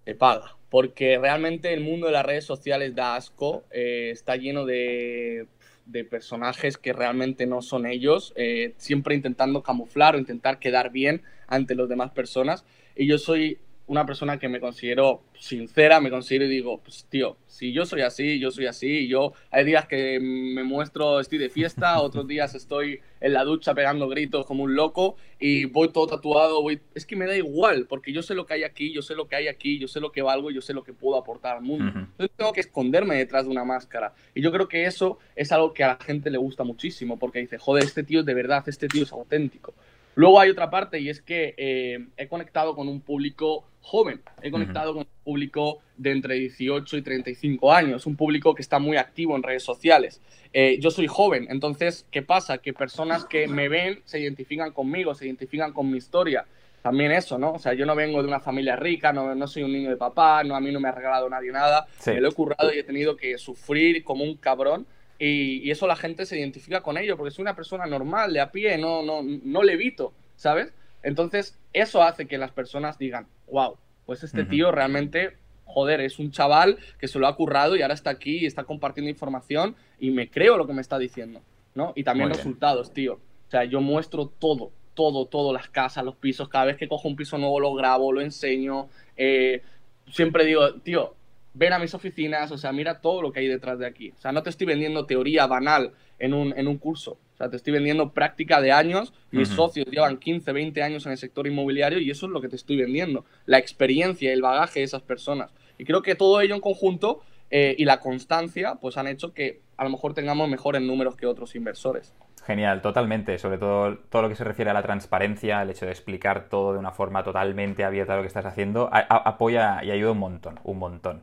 Se paga. Porque realmente el mundo de las redes sociales da asco. Eh, está lleno de, de, personajes que realmente no son ellos. Eh, siempre intentando camuflar o intentar quedar bien ante las demás personas. Y yo soy una persona que me considero sincera, me considero y digo, pues tío, si yo soy así, yo soy así, yo hay días que me muestro, estoy de fiesta, otros días estoy en la ducha pegando gritos como un loco y voy todo tatuado, voy... es que me da igual, porque yo sé lo que hay aquí, yo sé lo que hay aquí, yo sé lo que valgo, yo sé lo que puedo aportar al mundo. Entonces tengo que esconderme detrás de una máscara. Y yo creo que eso es algo que a la gente le gusta muchísimo, porque dice, joder, este tío es de verdad, este tío es auténtico. Luego hay otra parte y es que eh, he conectado con un público joven, he conectado con un público de entre 18 y 35 años, un público que está muy activo en redes sociales. Eh, yo soy joven, entonces, ¿qué pasa? Que personas que me ven se identifican conmigo, se identifican con mi historia. También eso, ¿no? O sea, yo no vengo de una familia rica, no, no soy un niño de papá, no, a mí no me ha regalado nadie nada, me lo he currado y he tenido que sufrir como un cabrón y, eso la gente se identifica con ello, porque soy una persona normal, de a pie, no, no, no levito, ¿sabes? Entonces, eso hace que las personas digan, wow, pues este tío realmente, joder, es un chaval que se lo ha currado y ahora está aquí y está compartiendo información y me creo lo que me está diciendo, ¿no? Y también resultados, tío. O sea, yo muestro todo, todo, todo, las casas, los pisos, cada vez que cojo un piso nuevo lo grabo, lo enseño. Eh, siempre digo, tío, ven a mis oficinas, o sea, mira todo lo que hay detrás de aquí. O sea, no te estoy vendiendo teoría banal en un, en un curso. O sea, te estoy vendiendo práctica de años. Mis socios llevan 15, 20 años en el sector inmobiliario y eso es lo que te estoy vendiendo. La experiencia, el bagaje de esas personas. Y creo que todo ello en conjunto eh, y la constancia, pues han hecho que a lo mejor tengamos mejores números que otros inversores. Genial, totalmente. Sobre todo todo lo que se refiere a la transparencia, el hecho de explicar todo de una forma totalmente abierta lo que estás haciendo, apoya y ayuda un montón, un montón.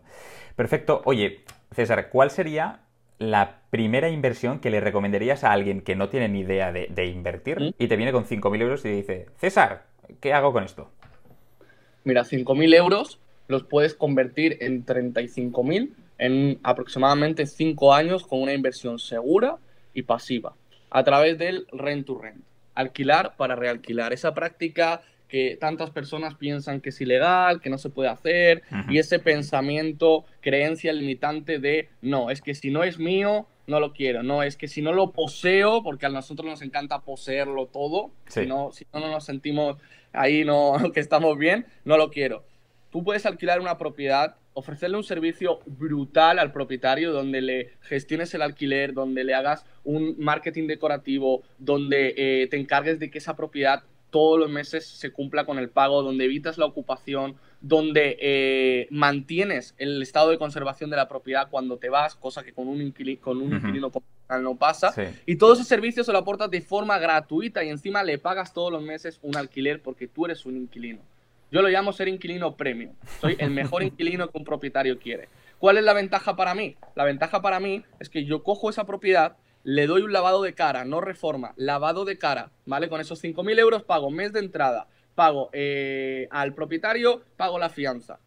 Perfecto. Oye, César, ¿cuál sería la primera inversión que le recomendarías a alguien que no tiene ni idea de, invertir ¿Mm? y te viene con 5.000 euros y dice, César, ¿qué hago con esto? Mira, 5.000 euros los puedes convertir en 35.000 en aproximadamente 5 años con una inversión segura y pasiva a través del rent to rent, alquilar para realquilar. Esa práctica que tantas personas piensan que es ilegal, que no se puede hacer, y ese pensamiento, creencia limitante de, no, es que si no es mío, no lo quiero, no, es que si no lo poseo, porque a nosotros nos encanta poseerlo todo, si, no, si no nos sentimos ahí no, que estamos bien, no lo quiero. Tú puedes alquilar una propiedad ofrecerle un servicio brutal al propietario donde le gestiones el alquiler, donde le hagas un marketing decorativo, donde eh, te encargues de que esa propiedad todos los meses se cumpla con el pago, donde evitas la ocupación, donde eh, mantienes el estado de conservación de la propiedad cuando te vas, cosa que con un, inquilino, con un inquilino no pasa. Y todo ese servicio se lo aportas de forma gratuita y encima le pagas todos los meses un alquiler porque tú eres un inquilino. Yo lo llamo ser inquilino premium. Soy el mejor inquilino que un propietario quiere. ¿Cuál es la ventaja para mí? La ventaja para mí es que yo cojo esa propiedad, le doy un lavado de cara, no reforma, lavado de cara, ¿vale? Con esos 5.000 euros pago mes de entrada, pago eh, al propietario, pago la fianza.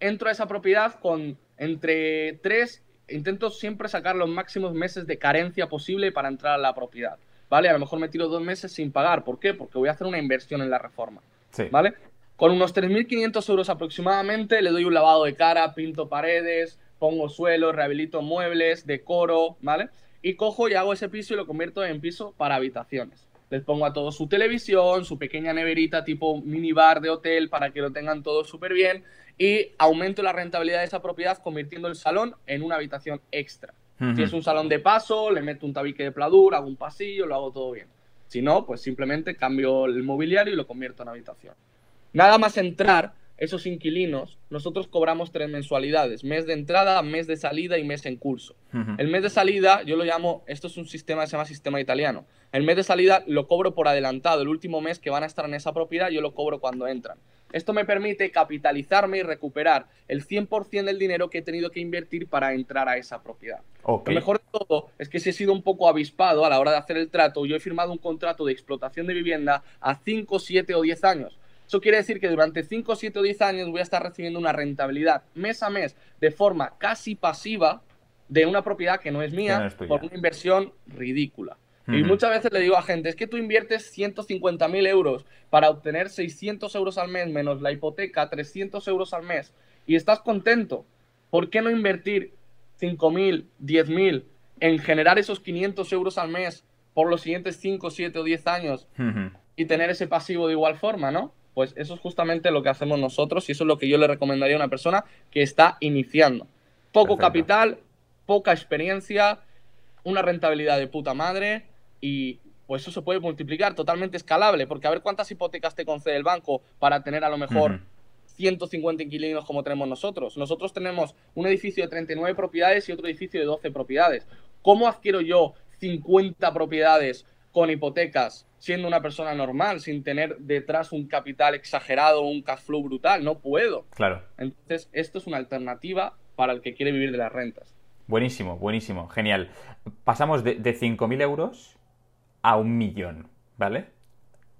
Entro a esa propiedad con entre 3, intento siempre sacar los máximos meses de carencia posible para entrar a la propiedad, ¿vale? A lo mejor me tiro dos meses sin pagar, ¿por qué? Porque voy a hacer una inversión en la reforma, ¿vale? Con unos 3.500 euros aproximadamente le doy un lavado de cara, pinto paredes, pongo suelo, rehabilito muebles, decoro, ¿vale? Y cojo y hago ese piso y lo convierto en piso para habitaciones les pongo a todos su televisión, su pequeña neverita tipo minibar de hotel para que lo tengan todo súper bien y aumento la rentabilidad de esa propiedad convirtiendo el salón en una habitación extra. Si es un salón de paso, le meto un tabique de pladur, hago un pasillo, lo hago todo bien. Si no, pues simplemente cambio el mobiliario y lo convierto en habitación. Nada más entrar, esos inquilinos, nosotros cobramos tres mensualidades, mes de entrada, mes de salida y mes en curso. El mes de salida, yo lo llamo, esto es un sistema que se llama sistema italiano. El mes de salida lo cobro por adelantado, el último mes que van a estar en esa propiedad yo lo cobro cuando entran. Esto me permite capitalizarme y recuperar el 100% del dinero que he tenido que invertir para entrar a esa propiedad. Lo mejor de todo es que si he sido un poco avispado a la hora de hacer el trato, yo he firmado un contrato de explotación de vivienda a 5, 7 o 10 años. Eso quiere decir que durante 5, 7 o 10 años voy a estar recibiendo una rentabilidad mes a mes de forma casi pasiva de una propiedad que no es mía por una inversión ridícula. Y muchas veces le digo a gente, es que tú inviertes 150.000 euros para obtener 600 euros al mes menos la hipoteca, 300 euros al mes, y estás contento. ¿Por qué no invertir 5.000, 10.000 en generar esos 500 euros al mes por los siguientes 5, 7 o 10 años y tener ese pasivo de igual forma, ¿no? Pues eso es justamente lo que hacemos nosotros y eso es lo que yo le recomendaría a una persona que está iniciando. Poco capital, poca experiencia, una rentabilidad de puta madre y pues eso se puede multiplicar totalmente escalable, porque a ver cuántas hipotecas te concede el banco para tener a lo mejor 150 inquilinos como tenemos nosotros. Nosotros tenemos un edificio de 39 propiedades y otro edificio de 12 propiedades. ¿Cómo adquiero yo 50 propiedades con hipotecas siendo una persona normal, sin tener detrás un capital exagerado un cash flow brutal. No puedo. Claro. Entonces, esto es una alternativa para el que quiere vivir de las rentas. Buenísimo, buenísimo, genial. Pasamos de, de 5.000 euros a un millón, ¿vale?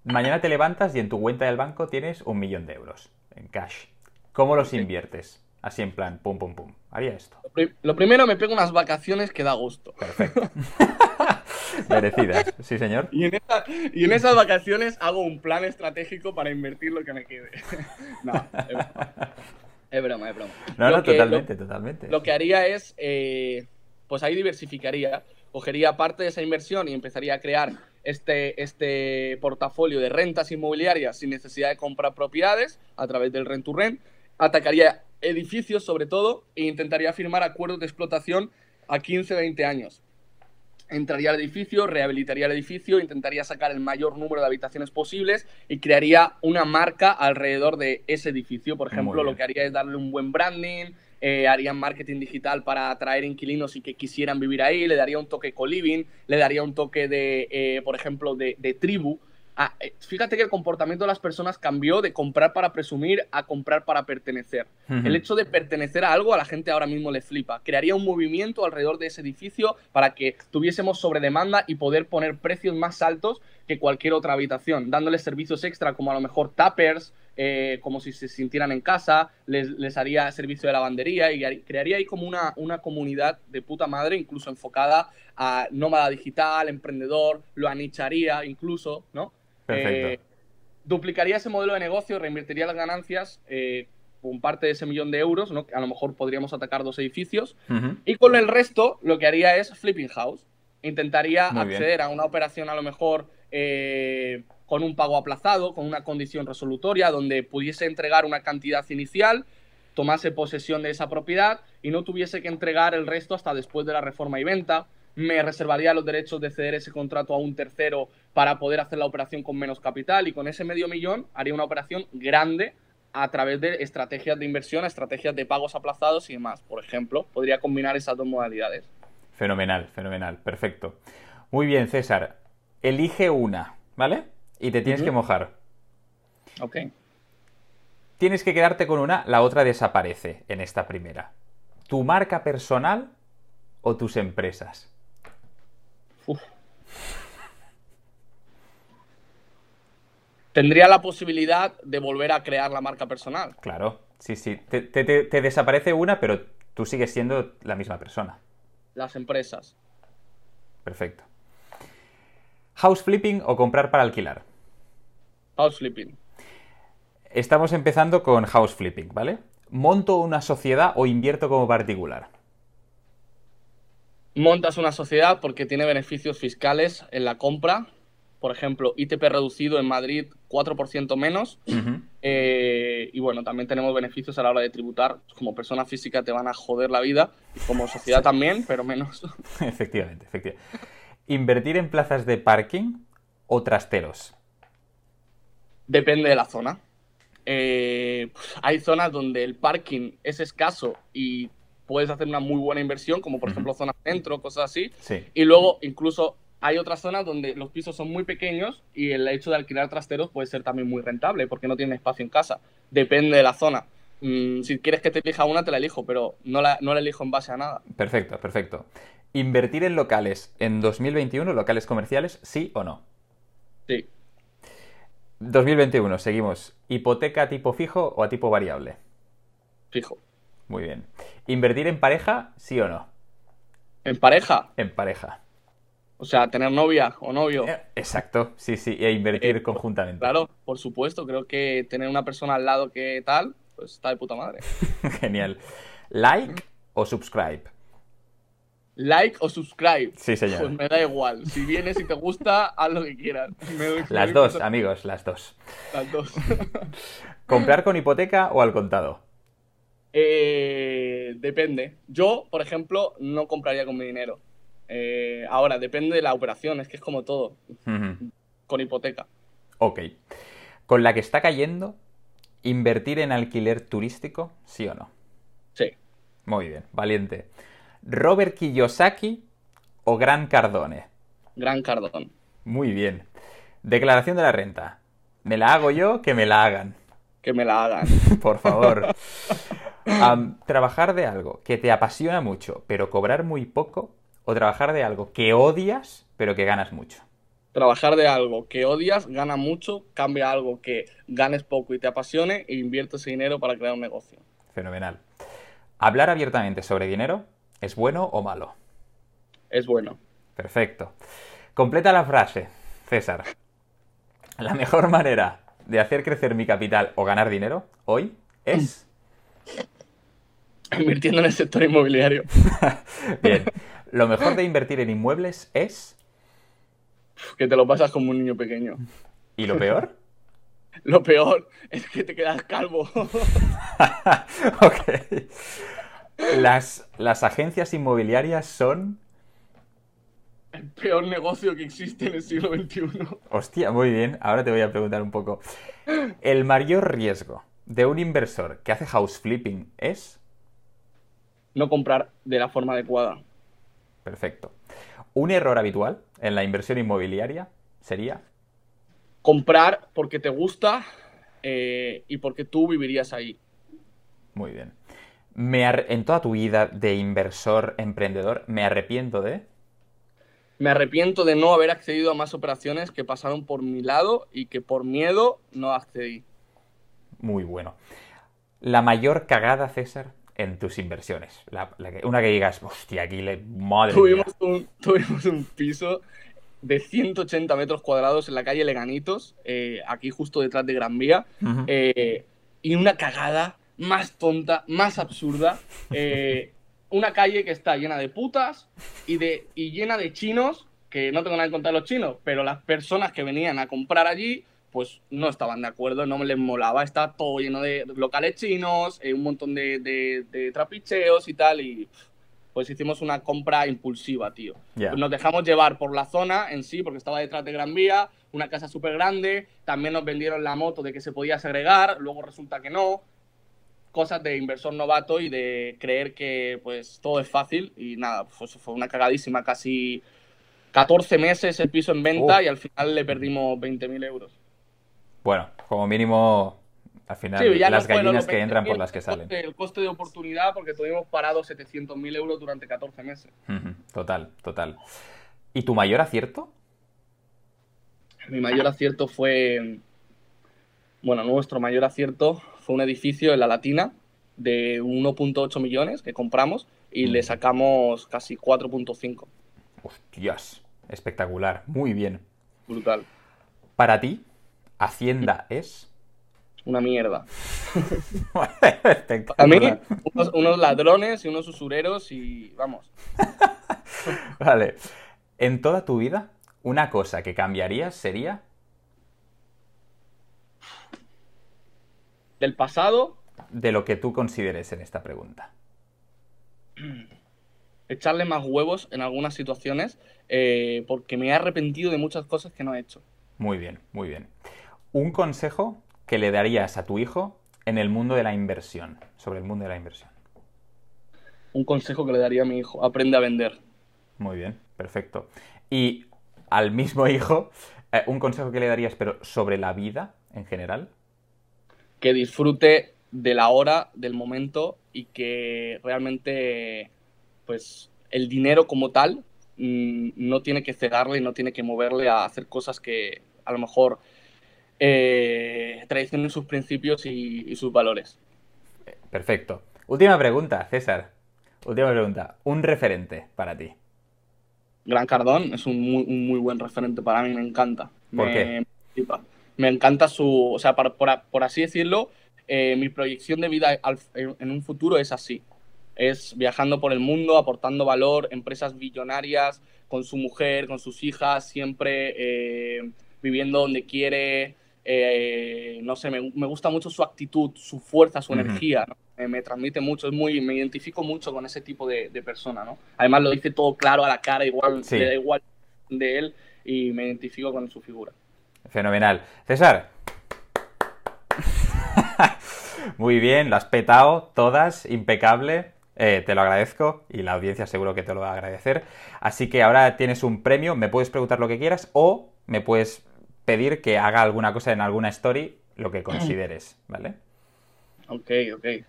Mañana te levantas y en tu cuenta del banco tienes un millón de euros en cash. ¿Cómo los inviertes? Así en plan, pum, pum, pum. Haría esto. Lo primero me pego unas vacaciones que da gusto. Perfecto. Merecidas, sí, señor. Y en, esas vacaciones hago un plan estratégico para invertir lo que me quede. no, es broma, es broma. No, no, totalmente, totalmente. Lo que haría es, eh, pues ahí diversificaría, cogería parte de esa inversión y empezaría a crear este, este portafolio de rentas inmobiliarias sin necesidad de comprar propiedades a través del rent to rent. Atacaría edificios sobre todo e intentaría firmar acuerdos de explotación a 15, 20 años entraría al edificio, rehabilitaría el edificio, intentaría sacar el mayor número de habitaciones posibles y crearía una marca alrededor de ese edificio. Por ejemplo, lo que haría es darle un buen branding, eh, haría marketing digital para atraer inquilinos y que quisieran vivir ahí, le daría un toque co-living, le daría un toque de, eh, por ejemplo, de, de tribu Ah, eh, fíjate que el comportamiento de las personas cambió de comprar para presumir a comprar para pertenecer. El hecho de pertenecer a algo a la gente ahora mismo le flipa. Crearía un movimiento alrededor de ese edificio para que tuviésemos sobre demanda y poder poner precios más altos que cualquier otra habitación, dándoles servicios extra como a lo mejor tappers, eh, como si se sintieran en casa, les, haría servicio de lavandería y crearía ahí como una, una comunidad de puta madre, incluso enfocada a nómada digital, emprendedor, lo anicharía incluso, ¿no? Perfecto. Eh, duplicaría ese modelo de negocio, reinvertiría las ganancias eh, con parte de ese millón de euros, ¿no? a lo mejor podríamos atacar dos edificios. Y con el resto, lo que haría es flipping house. Intentaría acceder a una operación a lo mejor eh, con un pago aplazado, con una condición resolutoria, donde pudiese entregar una cantidad inicial tomase posesión de esa propiedad y no tuviese que entregar el resto hasta después de la reforma y venta. Me reservaría los derechos de ceder ese contrato a un tercero para poder hacer la operación con menos capital y con ese medio millón haría una operación grande a través de estrategias de inversión, estrategias de pagos aplazados y demás. Por ejemplo, podría combinar esas dos modalidades. Fenomenal, fenomenal, perfecto. Muy bien, César. Elige una, ¿vale? Y te tienes que mojar. Ok. Tienes que quedarte con una, la otra desaparece en esta primera. ¿Tu marca personal o tus empresas? Tendría la posibilidad de volver a crear la marca personal. Claro, sí, sí. Te, desaparece una, pero tú sigues siendo la misma persona. Las empresas. Perfecto. ¿House flipping o comprar para alquilar? House flipping. Estamos empezando con house flipping, ¿vale? ¿Monto una sociedad o invierto como particular? Montas una sociedad porque tiene beneficios fiscales en la compra por ejemplo, ITP reducido en Madrid 4% menos. Eh, y bueno, también tenemos beneficios a la hora de tributar. Como persona física te van a joder la vida, como sociedad también, pero menos. efectivamente, efectivamente. ¿Invertir en plazas de parking o trasteros? Depende de la zona. Eh, hay zonas donde el parking es escaso y puedes hacer una muy buena inversión, como por ejemplo zona centro, cosas así. Y luego incluso hay otras zonas donde los pisos son muy pequeños y el hecho de alquilar trasteros puede ser también muy rentable porque no tiene espacio en casa. Depende de la zona. Mm, si quieres que te elija una, te la elijo, pero no la, no la elijo en base a nada. Perfecto, perfecto. ¿Invertir en locales en 2021, locales comerciales, sí o no? Sí. 2021, seguimos. ¿Hipoteca a tipo fijo o a tipo variable? Fijo. Muy bien. ¿Invertir en pareja, sí o no? ¿En pareja? En pareja. O sea, tener novia o novio. Eh, exacto, sí, sí, e invertir eh, conjuntamente. Claro, por supuesto, creo que tener una persona al lado que tal, pues está de puta madre. Genial. ¿Like o subscribe? Like o subscribe. Sí, señor. Pues me da igual. Si vienes y te gusta, haz lo que quieras. las dos, amigos, las dos. Las dos. ¿Comprar con hipoteca o al contado? Eh, depende. Yo, por ejemplo, no compraría con mi dinero. Eh, ahora, depende de la operación, es que es como todo. Con hipoteca. Ok. Con la que está cayendo, ¿invertir en alquiler turístico, sí o no? Sí. Muy bien, valiente. ¿Robert Kiyosaki o Gran Cardone? Gran Cardone. Muy bien. Declaración de la renta. ¿Me la hago yo? Que me la hagan. Que me la hagan. Por favor. trabajar de algo que te apasiona mucho, pero cobrar muy poco, o trabajar de algo que odias, pero que ganas mucho? Trabajar de algo que odias, gana mucho, cambia algo que ganes poco y te apasione e invierte ese dinero para crear un negocio. Fenomenal. ¿Hablar abiertamente sobre dinero es bueno o malo? Es bueno. Perfecto. Completa la frase, César. La mejor manera de hacer crecer mi capital o ganar dinero hoy es... Invirtiendo en el sector inmobiliario. Bien. Lo mejor de invertir en inmuebles es... Que te lo pasas como un niño pequeño. ¿Y lo peor? Lo peor es que te quedas calvo. ok. Las, las agencias inmobiliarias son... El peor negocio que existe en el siglo XXI. Hostia, muy bien. Ahora te voy a preguntar un poco. El mayor riesgo de un inversor que hace house flipping es... No comprar de la forma adecuada. Perfecto. Un error habitual en la inversión inmobiliaria sería... Comprar porque te gusta eh, y porque tú vivirías ahí. Muy bien. Me En toda tu vida de inversor, emprendedor, me arrepiento de... Me arrepiento de no haber accedido a más operaciones que pasaron por mi lado y que por miedo no accedí. Muy bueno. La mayor cagada, César, en tus inversiones. una que digas, hostia, aquí le. Madre tuvimos, Un, tuvimos un piso de 180 metros cuadrados en la calle Leganitos, eh, aquí justo detrás de Gran Vía, eh, y una cagada más tonta, más absurda. Eh, una calle que está llena de putas y, de, y llena de chinos, que no tengo nada en contra de los chinos, pero las personas que venían a comprar allí pues no estaban de acuerdo, no me les molaba. Está todo lleno de locales chinos, eh, un montón de, de, trapicheos y tal, y pues hicimos una compra impulsiva, tío. Nos dejamos llevar por la zona en sí, porque estaba detrás de Gran Vía, una casa súper grande, también nos vendieron la moto de que se podía segregar, luego resulta que no. Cosas de inversor novato y de creer que pues todo es fácil y nada, pues fue una cagadísima, casi 14 meses el piso en venta y al final le perdimos 20.000 euros. Bueno, como mínimo, al final, las gallinas que entran por las que salen. El coste de oportunidad porque tuvimos parado 700.000 euros durante 14 meses. Total, total. ¿Y tu mayor acierto? Mi mayor acierto fue. Bueno, nuestro mayor acierto fue un edificio en la Latina de 1.8 millones que compramos y le sacamos casi 4.5. Hostias. Espectacular, muy bien. Brutal. Para ti, Hacienda es. Una mierda. A mí, unos, ladrones y unos usureros y vamos. vale. En toda tu vida, una cosa que cambiarías sería. ¿Del pasado? De lo que tú consideres en esta pregunta. echarle más huevos en algunas situaciones eh, porque me he arrepentido de muchas cosas que no he hecho. Muy bien, muy bien. Un consejo que le darías a tu hijo en el mundo de la inversión, sobre el mundo de la inversión. Un consejo que le daría a mi hijo, aprende a vender. Muy bien, perfecto. Y al mismo hijo, eh, un consejo que le darías, pero sobre la vida en general. Que disfrute de la hora, del momento y que realmente pues el dinero como tal mm, no tiene que cegarle, no tiene que moverle a hacer cosas que a lo mejor eh, traicionen sus principios y, sus valores. Perfecto. Última pregunta, César. Última pregunta. Un referente para ti. Gran Cardón es un muy, buen referente para mí, me encanta. ¿Por me, qué? Me encanta su, o sea, por, así decirlo, eh, mi proyección de vida en un futuro es así es viajando por el mundo, aportando valor, empresas billonarias, con su mujer, con sus hijas, siempre eh, viviendo donde quiere. Eh, no sé, me, gusta mucho su actitud, su fuerza, su energía, me, transmite mucho, es muy, me identifico mucho con ese tipo de, persona, ¿no? Además lo dice todo claro a la cara, igual, le da igual de él y me identifico con su figura. Fenomenal. César. Muy bien, lo has petado, todas, impecable. Eh, te lo agradezco y la audiencia seguro que te lo va a agradecer. Así que ahora tienes un premio, me puedes preguntar lo que quieras o me puedes pedir que haga alguna cosa en alguna story, lo que consideres, ¿vale? Ok, ok. Eh,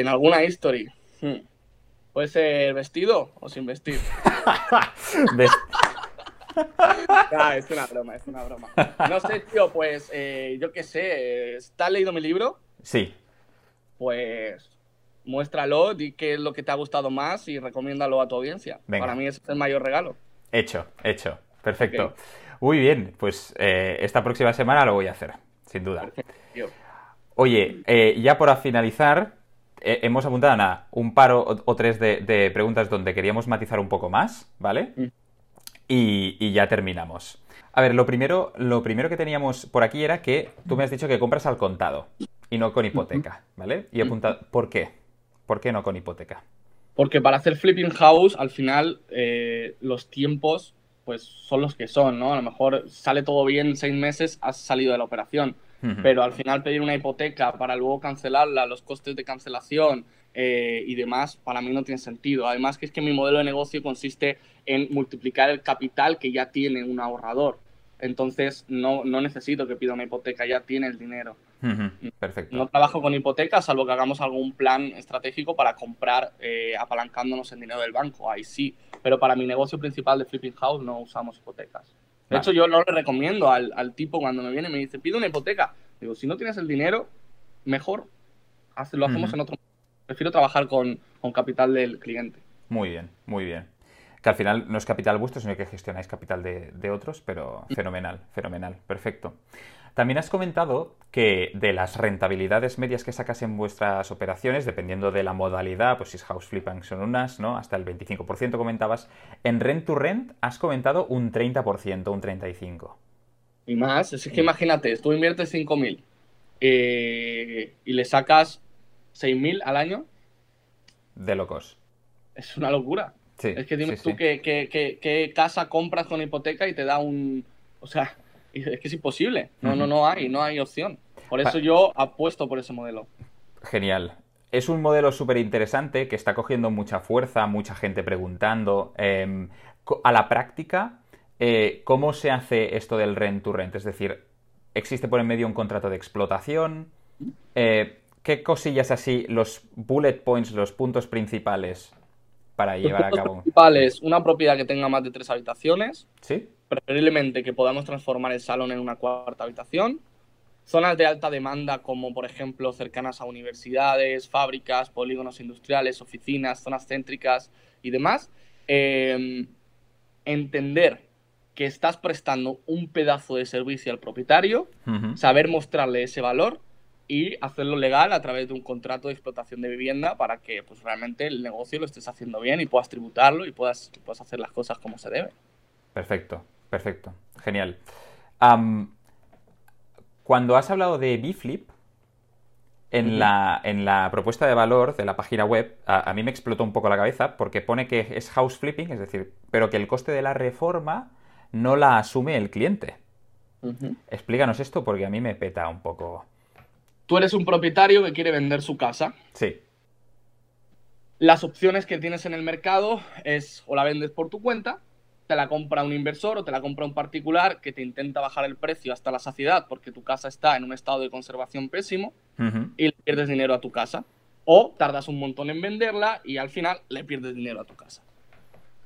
en alguna history. Hmm. ¿Puede ser vestido o sin vestir? ah, es una broma, es una broma. No sé, tío, pues eh, yo qué sé. ¿Estás leído mi libro? Sí. Pues muéstralo, di qué es lo que te ha gustado más y recomiéndalo a tu audiencia. Para mí ese es el mayor regalo. Hecho, hecho. Perfecto. Muy bien, pues eh, esta próxima semana lo voy a hacer, sin duda. Oye, eh, ya para finalizar, eh, hemos apuntado a un par o, tres de, preguntas donde queríamos matizar un poco más, ¿vale? Mm. Y, ya terminamos. A ver, lo primero, lo primero que teníamos por aquí era que tú me has dicho que compras al contado y no con hipoteca, ¿vale? Y he apuntado, ¿por qué? ¿Por qué no con hipoteca? Porque para hacer flipping house, al final, eh, los tiempos pues son los que son, ¿no? A lo mejor sale todo bien en seis meses, has salido de la operación. Pero al final pedir una hipoteca para luego cancelarla, los costes de cancelación eh, y demás, para mí no tiene sentido. Además que es que mi modelo de negocio consiste en multiplicar el capital que ya tiene un ahorrador. Entonces no, no necesito que pida una hipoteca, ya tiene el dinero. Perfecto. No trabajo con hipotecas, salvo que hagamos algún plan estratégico para comprar eh, apalancándonos en dinero del banco. Ahí sí. Pero para mi negocio principal de Flipping House no usamos hipotecas. De hecho, yo no le recomiendo al, tipo cuando me viene y me dice, pide una hipoteca. Digo, si no tienes el dinero, mejor lo hacemos en otro. Prefiero trabajar con, con capital del cliente. Muy bien, muy bien que al final no es capital vuestro, sino que gestionáis capital de, de, otros, pero fenomenal, fenomenal, perfecto. También has comentado que de las rentabilidades medias que sacas en vuestras operaciones, dependiendo de la modalidad, pues si es house flipping son unas, ¿no? Hasta el 25% comentabas. En rent to rent has comentado un 30%, un 35%. Y más, es que imagínate, tú inviertes 5.000 eh, y le sacas 6.000 al año. De locos. Es una locura. es que dime tú qué, casa compras con hipoteca y te da un... O sea, es que es imposible. No, no, no hay, no hay opción. Por eso yo apuesto por ese modelo. Genial. Es un modelo súper interesante que está cogiendo mucha fuerza, mucha gente preguntando. Em, a la práctica, eh, ¿cómo se hace esto del rent to rent? Es decir, ¿existe por en medio un contrato de explotación? Eh, ¿Qué cosillas así, los bullet points, los puntos principales para llevar a cabo? Principales, una propiedad que tenga más de tres habitaciones. Sí. Preferiblemente que podamos transformar el salón en una cuarta habitación. Zonas de alta demanda como por ejemplo cercanas a universidades, fábricas, polígonos industriales, oficinas, zonas céntricas y demás, em, entender que estás prestando un pedazo de servicio al propietario, saber mostrarle ese valor y hacerlo legal a través de un contrato de explotación de vivienda para que pues, realmente el negocio lo estés haciendo bien y puedas tributarlo y puedas, puedas hacer las cosas como se debe. Perfecto, perfecto, genial. Cuando has hablado de Bflip, en, la, en la propuesta de valor de la página web, a, mí me explotó un poco la cabeza porque pone que es house flipping, es decir, pero que el coste de la reforma no la asume el cliente. Explícanos esto porque a mí me peta un poco. Tú eres un propietario que quiere vender su casa. Sí. Las opciones que tienes en el mercado es o la vendes por tu cuenta te la compra un inversor o te la compra un particular que te intenta bajar el precio hasta la saciedad porque tu casa está en un estado de conservación pésimo y le pierdes dinero a tu casa. O tardas un montón en venderla y al final le pierdes dinero a tu casa.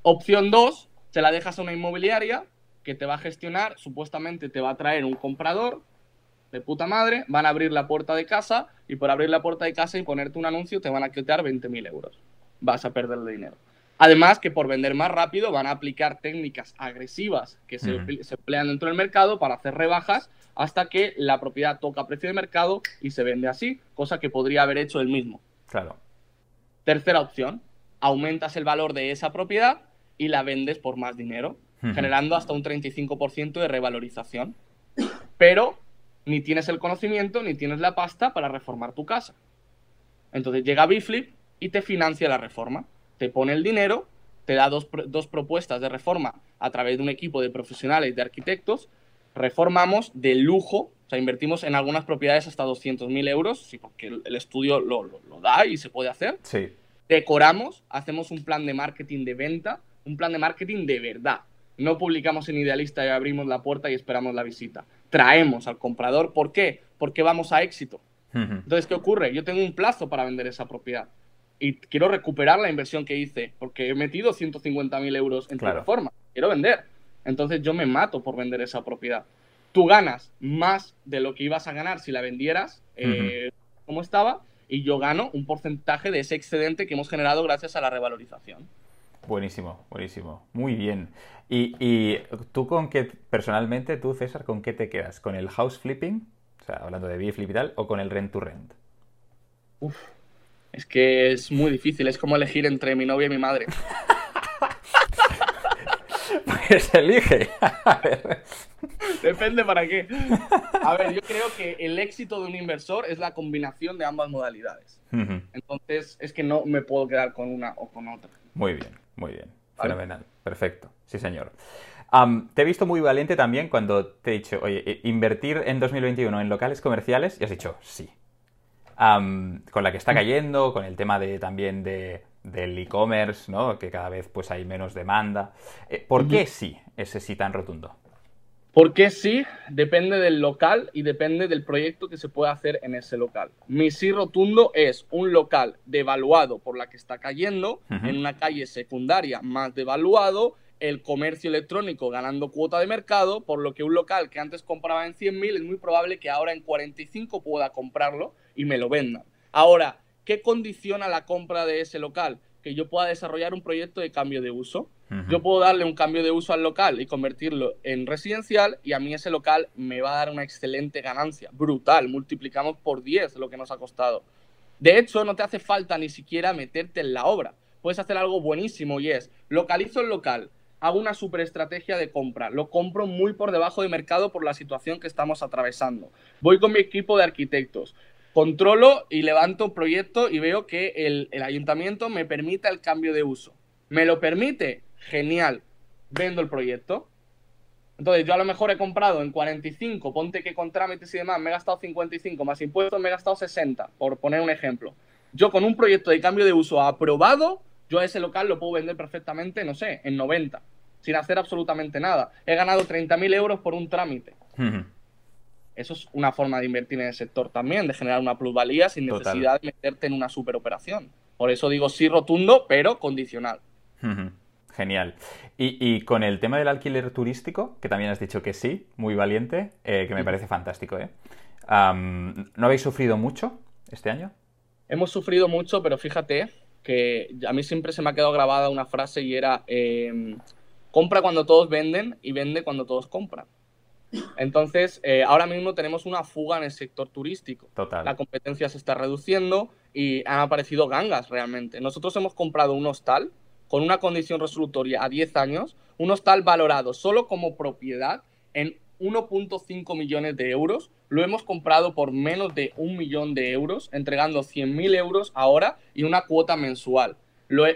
Opción 2, se la dejas a una inmobiliaria que te va a gestionar, supuestamente te va a traer un comprador de puta madre, van a abrir la puerta de casa y por abrir la puerta de casa y ponerte un anuncio te van a quitar 20.000 euros. Vas a perder el dinero. Además que por vender más rápido van a aplicar técnicas agresivas que se, emplean dentro del mercado para hacer rebajas hasta que la propiedad toca precio de mercado y se vende así, cosa que podría haber hecho él mismo. Claro. Tercera opción, aumentas el valor de esa propiedad y la vendes por más dinero, generando hasta un 35% de revalorización. Pero ni tienes el conocimiento ni tienes la pasta para reformar tu casa. Entonces llega Biflip y te financia la reforma te pone el dinero, te da dos, propuestas de reforma a través de un equipo de profesionales, de arquitectos, reformamos de lujo, o sea, invertimos en algunas propiedades hasta 200.000 euros, sí, porque el, estudio lo, da y se puede hacer. Sí. Decoramos, hacemos un plan de marketing de venta, un plan de marketing de verdad. No publicamos en Idealista y abrimos la puerta y esperamos la visita. Traemos al comprador. ¿Por qué? Porque vamos a éxito. Entonces, ¿qué ocurre? Yo tengo un plazo para vender esa propiedad y quiero recuperar la inversión que hice, porque he metido 150.000 euros en tu reforma, quiero vender. Entonces yo me mato por vender esa propiedad. Tú ganas más de lo que ibas a ganar si la vendieras eh, como estaba, y yo gano un porcentaje de ese excedente que hemos generado gracias a la revalorización. Buenísimo, buenísimo. Muy bien. ¿Y, y tú con qué, personalmente, tú César, con qué te quedas? ¿Con el house flipping? O sea, hablando de B-flip y tal, o con el rent to rent? Uf, es que es muy difícil, es como elegir entre mi novia y mi madre. pues elige. Depende para qué. A ver, yo creo que el éxito de un inversor es la combinación de ambas modalidades. Entonces, es que no me puedo quedar con una o con otra. Muy bien, muy bien. Fenomenal. Perfecto. Sí, señor. te he visto muy valiente también cuando te he dicho, oye, invertir en 2021 en locales comerciales y has dicho, sí, con la que está cayendo, con el tema de también de, del e-commerce, ¿no? que cada vez pues hay menos demanda. Eh, ¿Por qué sí ese sí tan rotundo? Porque sí, depende del local y depende del proyecto que se pueda hacer en ese local. Mi sí rotundo es un local devaluado por la que está cayendo, en una calle secundaria más devaluado, el comercio electrónico ganando cuota de mercado, por lo que un local que antes compraba en 100.000 es muy probable que ahora en 45 pueda comprarlo y me lo vendan. Ahora, ¿qué condiciona la compra de ese local? Que yo pueda desarrollar un proyecto de cambio de uso. Yo puedo darle un cambio de uso al local y convertirlo en residencial y a mí ese local me va a dar una excelente ganancia, brutal, multiplicamos por 10 lo que nos ha costado. De hecho, no te hace falta ni siquiera meterte en la obra. Puedes hacer algo buenísimo y es, localizo el local, hago una super estrategia de compra. Lo compro muy por debajo de mercado por la situación que estamos atravesando. Voy con mi equipo de arquitectos. Controlo y levanto un proyecto y veo que el, el ayuntamiento me permite el cambio de uso. ¿Me lo permite? Genial. Vendo el proyecto. Entonces, yo a lo mejor he comprado en 45, ponte que con trámites y demás me he gastado 55, más impuestos me he gastado 60, por poner un ejemplo. Yo con un proyecto de cambio de uso aprobado, yo a ese local lo puedo vender perfectamente, no sé, en 90, sin hacer absolutamente nada. He ganado 30.000 euros por un trámite. Eso es una forma de invertir en el sector también, de generar una plusvalía sin necesidad de meterte en una superoperación. Por eso digo sí rotundo, pero condicional. Genial. Y, con el tema del alquiler turístico, que también has dicho que sí, muy valiente, eh, que me parece fantástico. ¿eh? ¿No habéis sufrido mucho este año? Hemos sufrido mucho, pero fíjate que a mí siempre se me ha quedado grabada una frase y era, em, compra cuando todos venden y vende cuando todos compran. Entonces, eh, ahora mismo tenemos una fuga en el sector turístico. Total. La competencia se está reduciendo y han aparecido gangas realmente. Nosotros hemos comprado un hostal con una condición resolutoria a 10 años, un hostal valorado solo como propiedad en 1.5 millones de euros. Lo hemos comprado por menos de un millón de euros, entregando 100.000 euros ahora y una cuota mensual.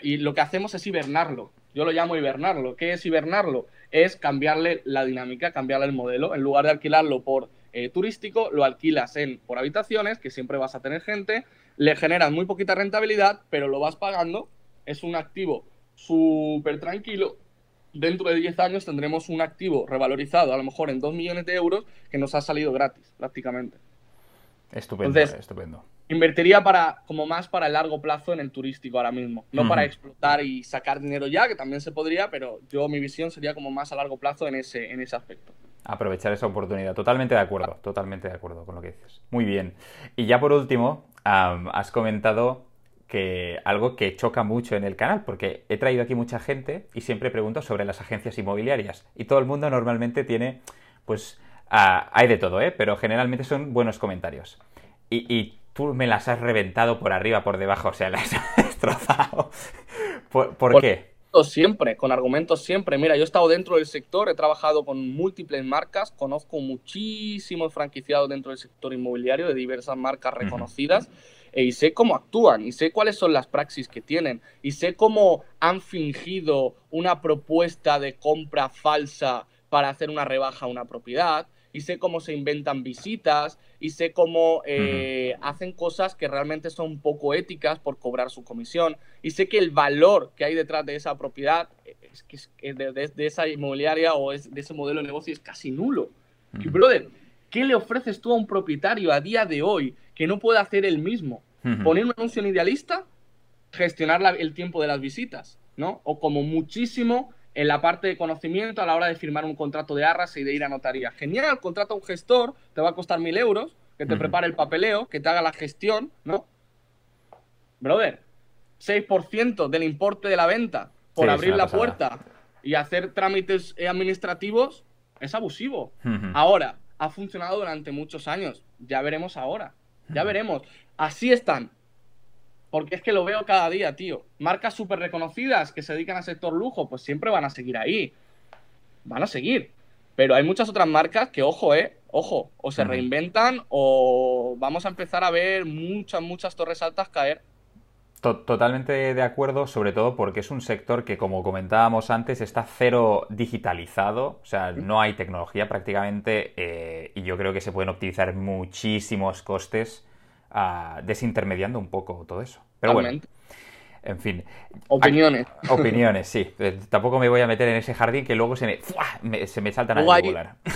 y lo que hacemos es hibernarlo. Yo lo llamo hibernarlo. ¿Qué es hibernarlo? Es cambiarle la dinámica, cambiarle el modelo. En lugar de alquilarlo por eh, turístico, lo alquilas en por habitaciones, que siempre vas a tener gente, le generas muy poquita rentabilidad, pero lo vas pagando. Es un activo súper tranquilo. Dentro de 10 años tendremos un activo revalorizado a lo mejor en 2 millones de euros que nos ha salido gratis prácticamente. Estupendo, estupendo. Invertiría para, como más para el largo plazo en el turístico ahora mismo. No para explotar y sacar dinero ya, que también se podría, pero yo mi visión sería como más a largo plazo en ese, en ese aspecto. Aprovechar esa oportunidad. Totalmente de acuerdo, totalmente de acuerdo con lo que dices. Muy bien. Y ya por último, has comentado que algo que choca mucho en el canal, porque he traído aquí mucha gente y siempre pregunto sobre las agencias inmobiliarias. Y todo el mundo normalmente tiene, pues, ah, hay de todo, ¿eh? Pero generalmente son buenos comentarios. Y, tú me las has reventado por arriba, por debajo, o sea, las has destrozado. ¿Por, qué? Siempre, con argumentos siempre. Mira, yo he estado dentro del sector, he trabajado con múltiples marcas, conozco muchísimos franquiciados dentro del sector inmobiliario de diversas marcas reconocidas y sé cómo actúan y sé cuáles son las praxis que tienen y sé cómo han fingido una propuesta de compra falsa para hacer una rebaja a una propiedad y sé cómo se inventan visitas y sé cómo eh, hacen cosas que realmente son poco éticas por cobrar su comisión y sé que el valor que hay detrás de esa propiedad es que de, esa inmobiliaria o de ese modelo de negocio es casi nulo. Y brother, ¿qué le ofreces tú a un propietario a día de hoy que no puede hacer el mismo. Poner un anuncio en idealista, gestionar el tiempo de las visitas, ¿no? O como muchísimo en la parte de conocimiento a la hora de firmar un contrato de arras y de ir a notaría. Genial, contrata a un gestor, te va a costar mil euros, que te prepare el papeleo, que te haga la gestión, ¿no? Brother, 6% del importe de la venta por abrir la puerta y hacer trámites administrativos es abusivo. Ahora, ha funcionado durante muchos años, ya veremos ahora. Ya veremos. Así están. Porque es que lo veo cada día, tío. Marcas súper reconocidas que se dedican al sector lujo, pues siempre van a seguir ahí. Van a seguir. Pero hay muchas otras marcas que, ojo, eh, ojo, o se reinventan o vamos a empezar a ver muchas, muchas torres altas caer. Totalmente de acuerdo, sobre todo porque es un sector que, como comentábamos antes, está cero digitalizado, o sea, no hay tecnología prácticamente eh, y yo creo que se pueden optimizar muchísimos costes uh, desintermediando un poco todo eso. Pero bueno, en fin. Opiniones. opiniones, sí. Eh, tampoco me voy a meter en ese jardín que luego se me, se me saltan a la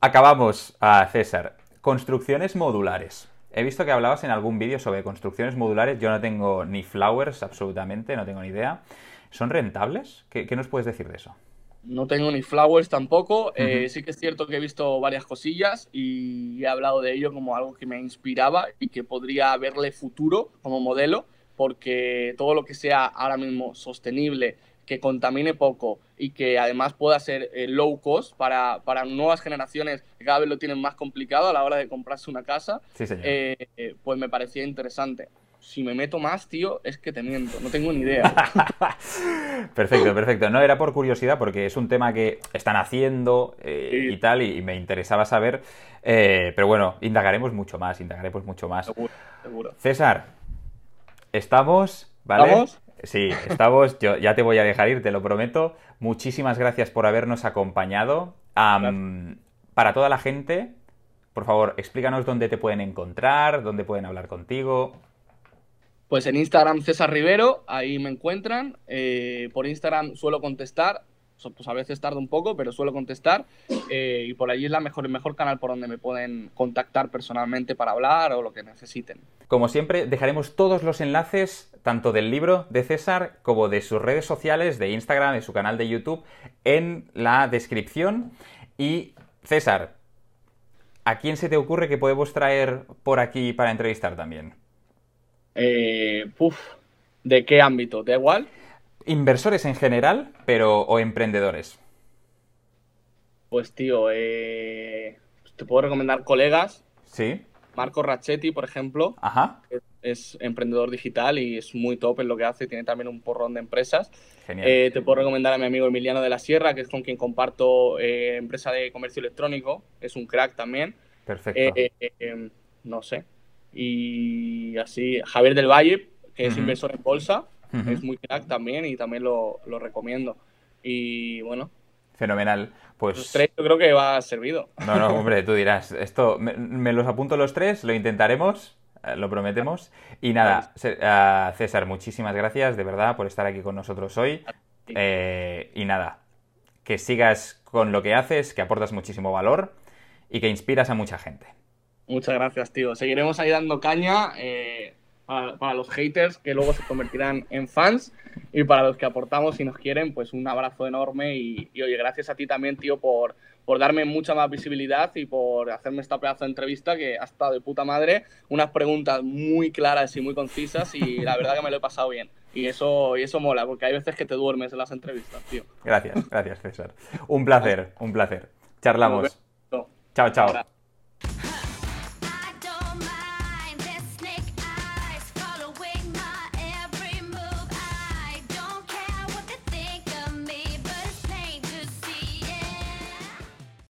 Acabamos, a César. Construcciones modulares. He visto que hablabas en algún vídeo sobre construcciones modulares. Yo no tengo ni flowers, absolutamente, no tengo ni idea. ¿Son rentables? ¿Qué, nos puedes decir de eso? No tengo ni flowers tampoco. Eh, sí que es cierto que he visto varias cosillas y he hablado de ello como algo que me inspiraba y que podría verle futuro como modelo, porque todo lo que sea ahora mismo sostenible, que contamine poco y que además pueda ser eh, low cost para, para, nuevas generaciones que cada vez lo tienen más complicado a la hora de comprarse una casa, eh, pues me parecía interesante. Si me meto más, tío, es que te miento, no tengo ni idea. perfecto, perfecto. No era por curiosidad, porque es un tema que están haciendo eh, y tal, y, me interesaba saber. Eh, pero bueno, indagaremos mucho más, indagaremos mucho más. Seguro, seguro. César, estamos, ¿vale? ¿Estamos? Sí, estamos. Yo ya te voy a dejar ir, te lo prometo. Muchísimas gracias por habernos acompañado. para toda la gente, por favor, explícanos dónde te pueden encontrar, dónde pueden hablar contigo. Pues en Instagram César Rivero, ahí me encuentran. Eh, por Instagram suelo contestar, pues a veces tardo un poco, pero suelo contestar. Eh, y por allí es la mejor, el mejor canal por donde me pueden contactar personalmente para hablar o lo que necesiten. Como siempre, dejaremos todos los enlaces, tanto del libro de César como de sus redes sociales, de Instagram, de su canal de YouTube, en la descripción. Y César, ¿a quién se te ocurre que podemos traer por aquí para entrevistar también? Eh, ¿De qué ámbito? ¿Da igual? Inversores en general, pero o emprendedores. Pues tío, eh, te puedo recomendar colegas. Sí. Marco Rachetti, por ejemplo. Ajá. Es, emprendedor digital y es muy top en lo que hace. Tiene también un porrón de empresas. Genial. Eh, te puedo recomendar a mi amigo Emiliano de la Sierra, que es con quien comparto eh, empresa de comercio electrónico. Es un crack también. Perfecto. no sé. Y así, Javier del Valle, que es inversor en bolsa, es muy crack también y también lo, recomiendo. Y bueno. Fenomenal. Pues... Los tres yo creo que va servido. No, no, hombre, tú dirás, esto, me, los apunto los tres, lo intentaremos, eh, lo prometemos. Y nada, César, muchísimas gracias de verdad por estar aquí con nosotros hoy. Eh, y nada, que sigas con lo que haces, que aportas muchísimo valor y que inspiras a mucha gente. Muchas gracias, tío. Seguiremos ahí dando caña eh, para, los haters que luego se convertirán en fans y para los que aportamos y nos quieren, pues un abrazo enorme y, oye, gracias a ti también, tío, por, por darme mucha más visibilidad y por hacerme esta pedazo de entrevista que ha estado de puta madre. Unas preguntas muy claras y muy concisas y la verdad que me lo he pasado bien. Y eso, y eso mola, porque hay veces que te duermes en las entrevistas, tío. Gracias, gracias, César. Un placer, un placer. Charlamos. Chao, chao.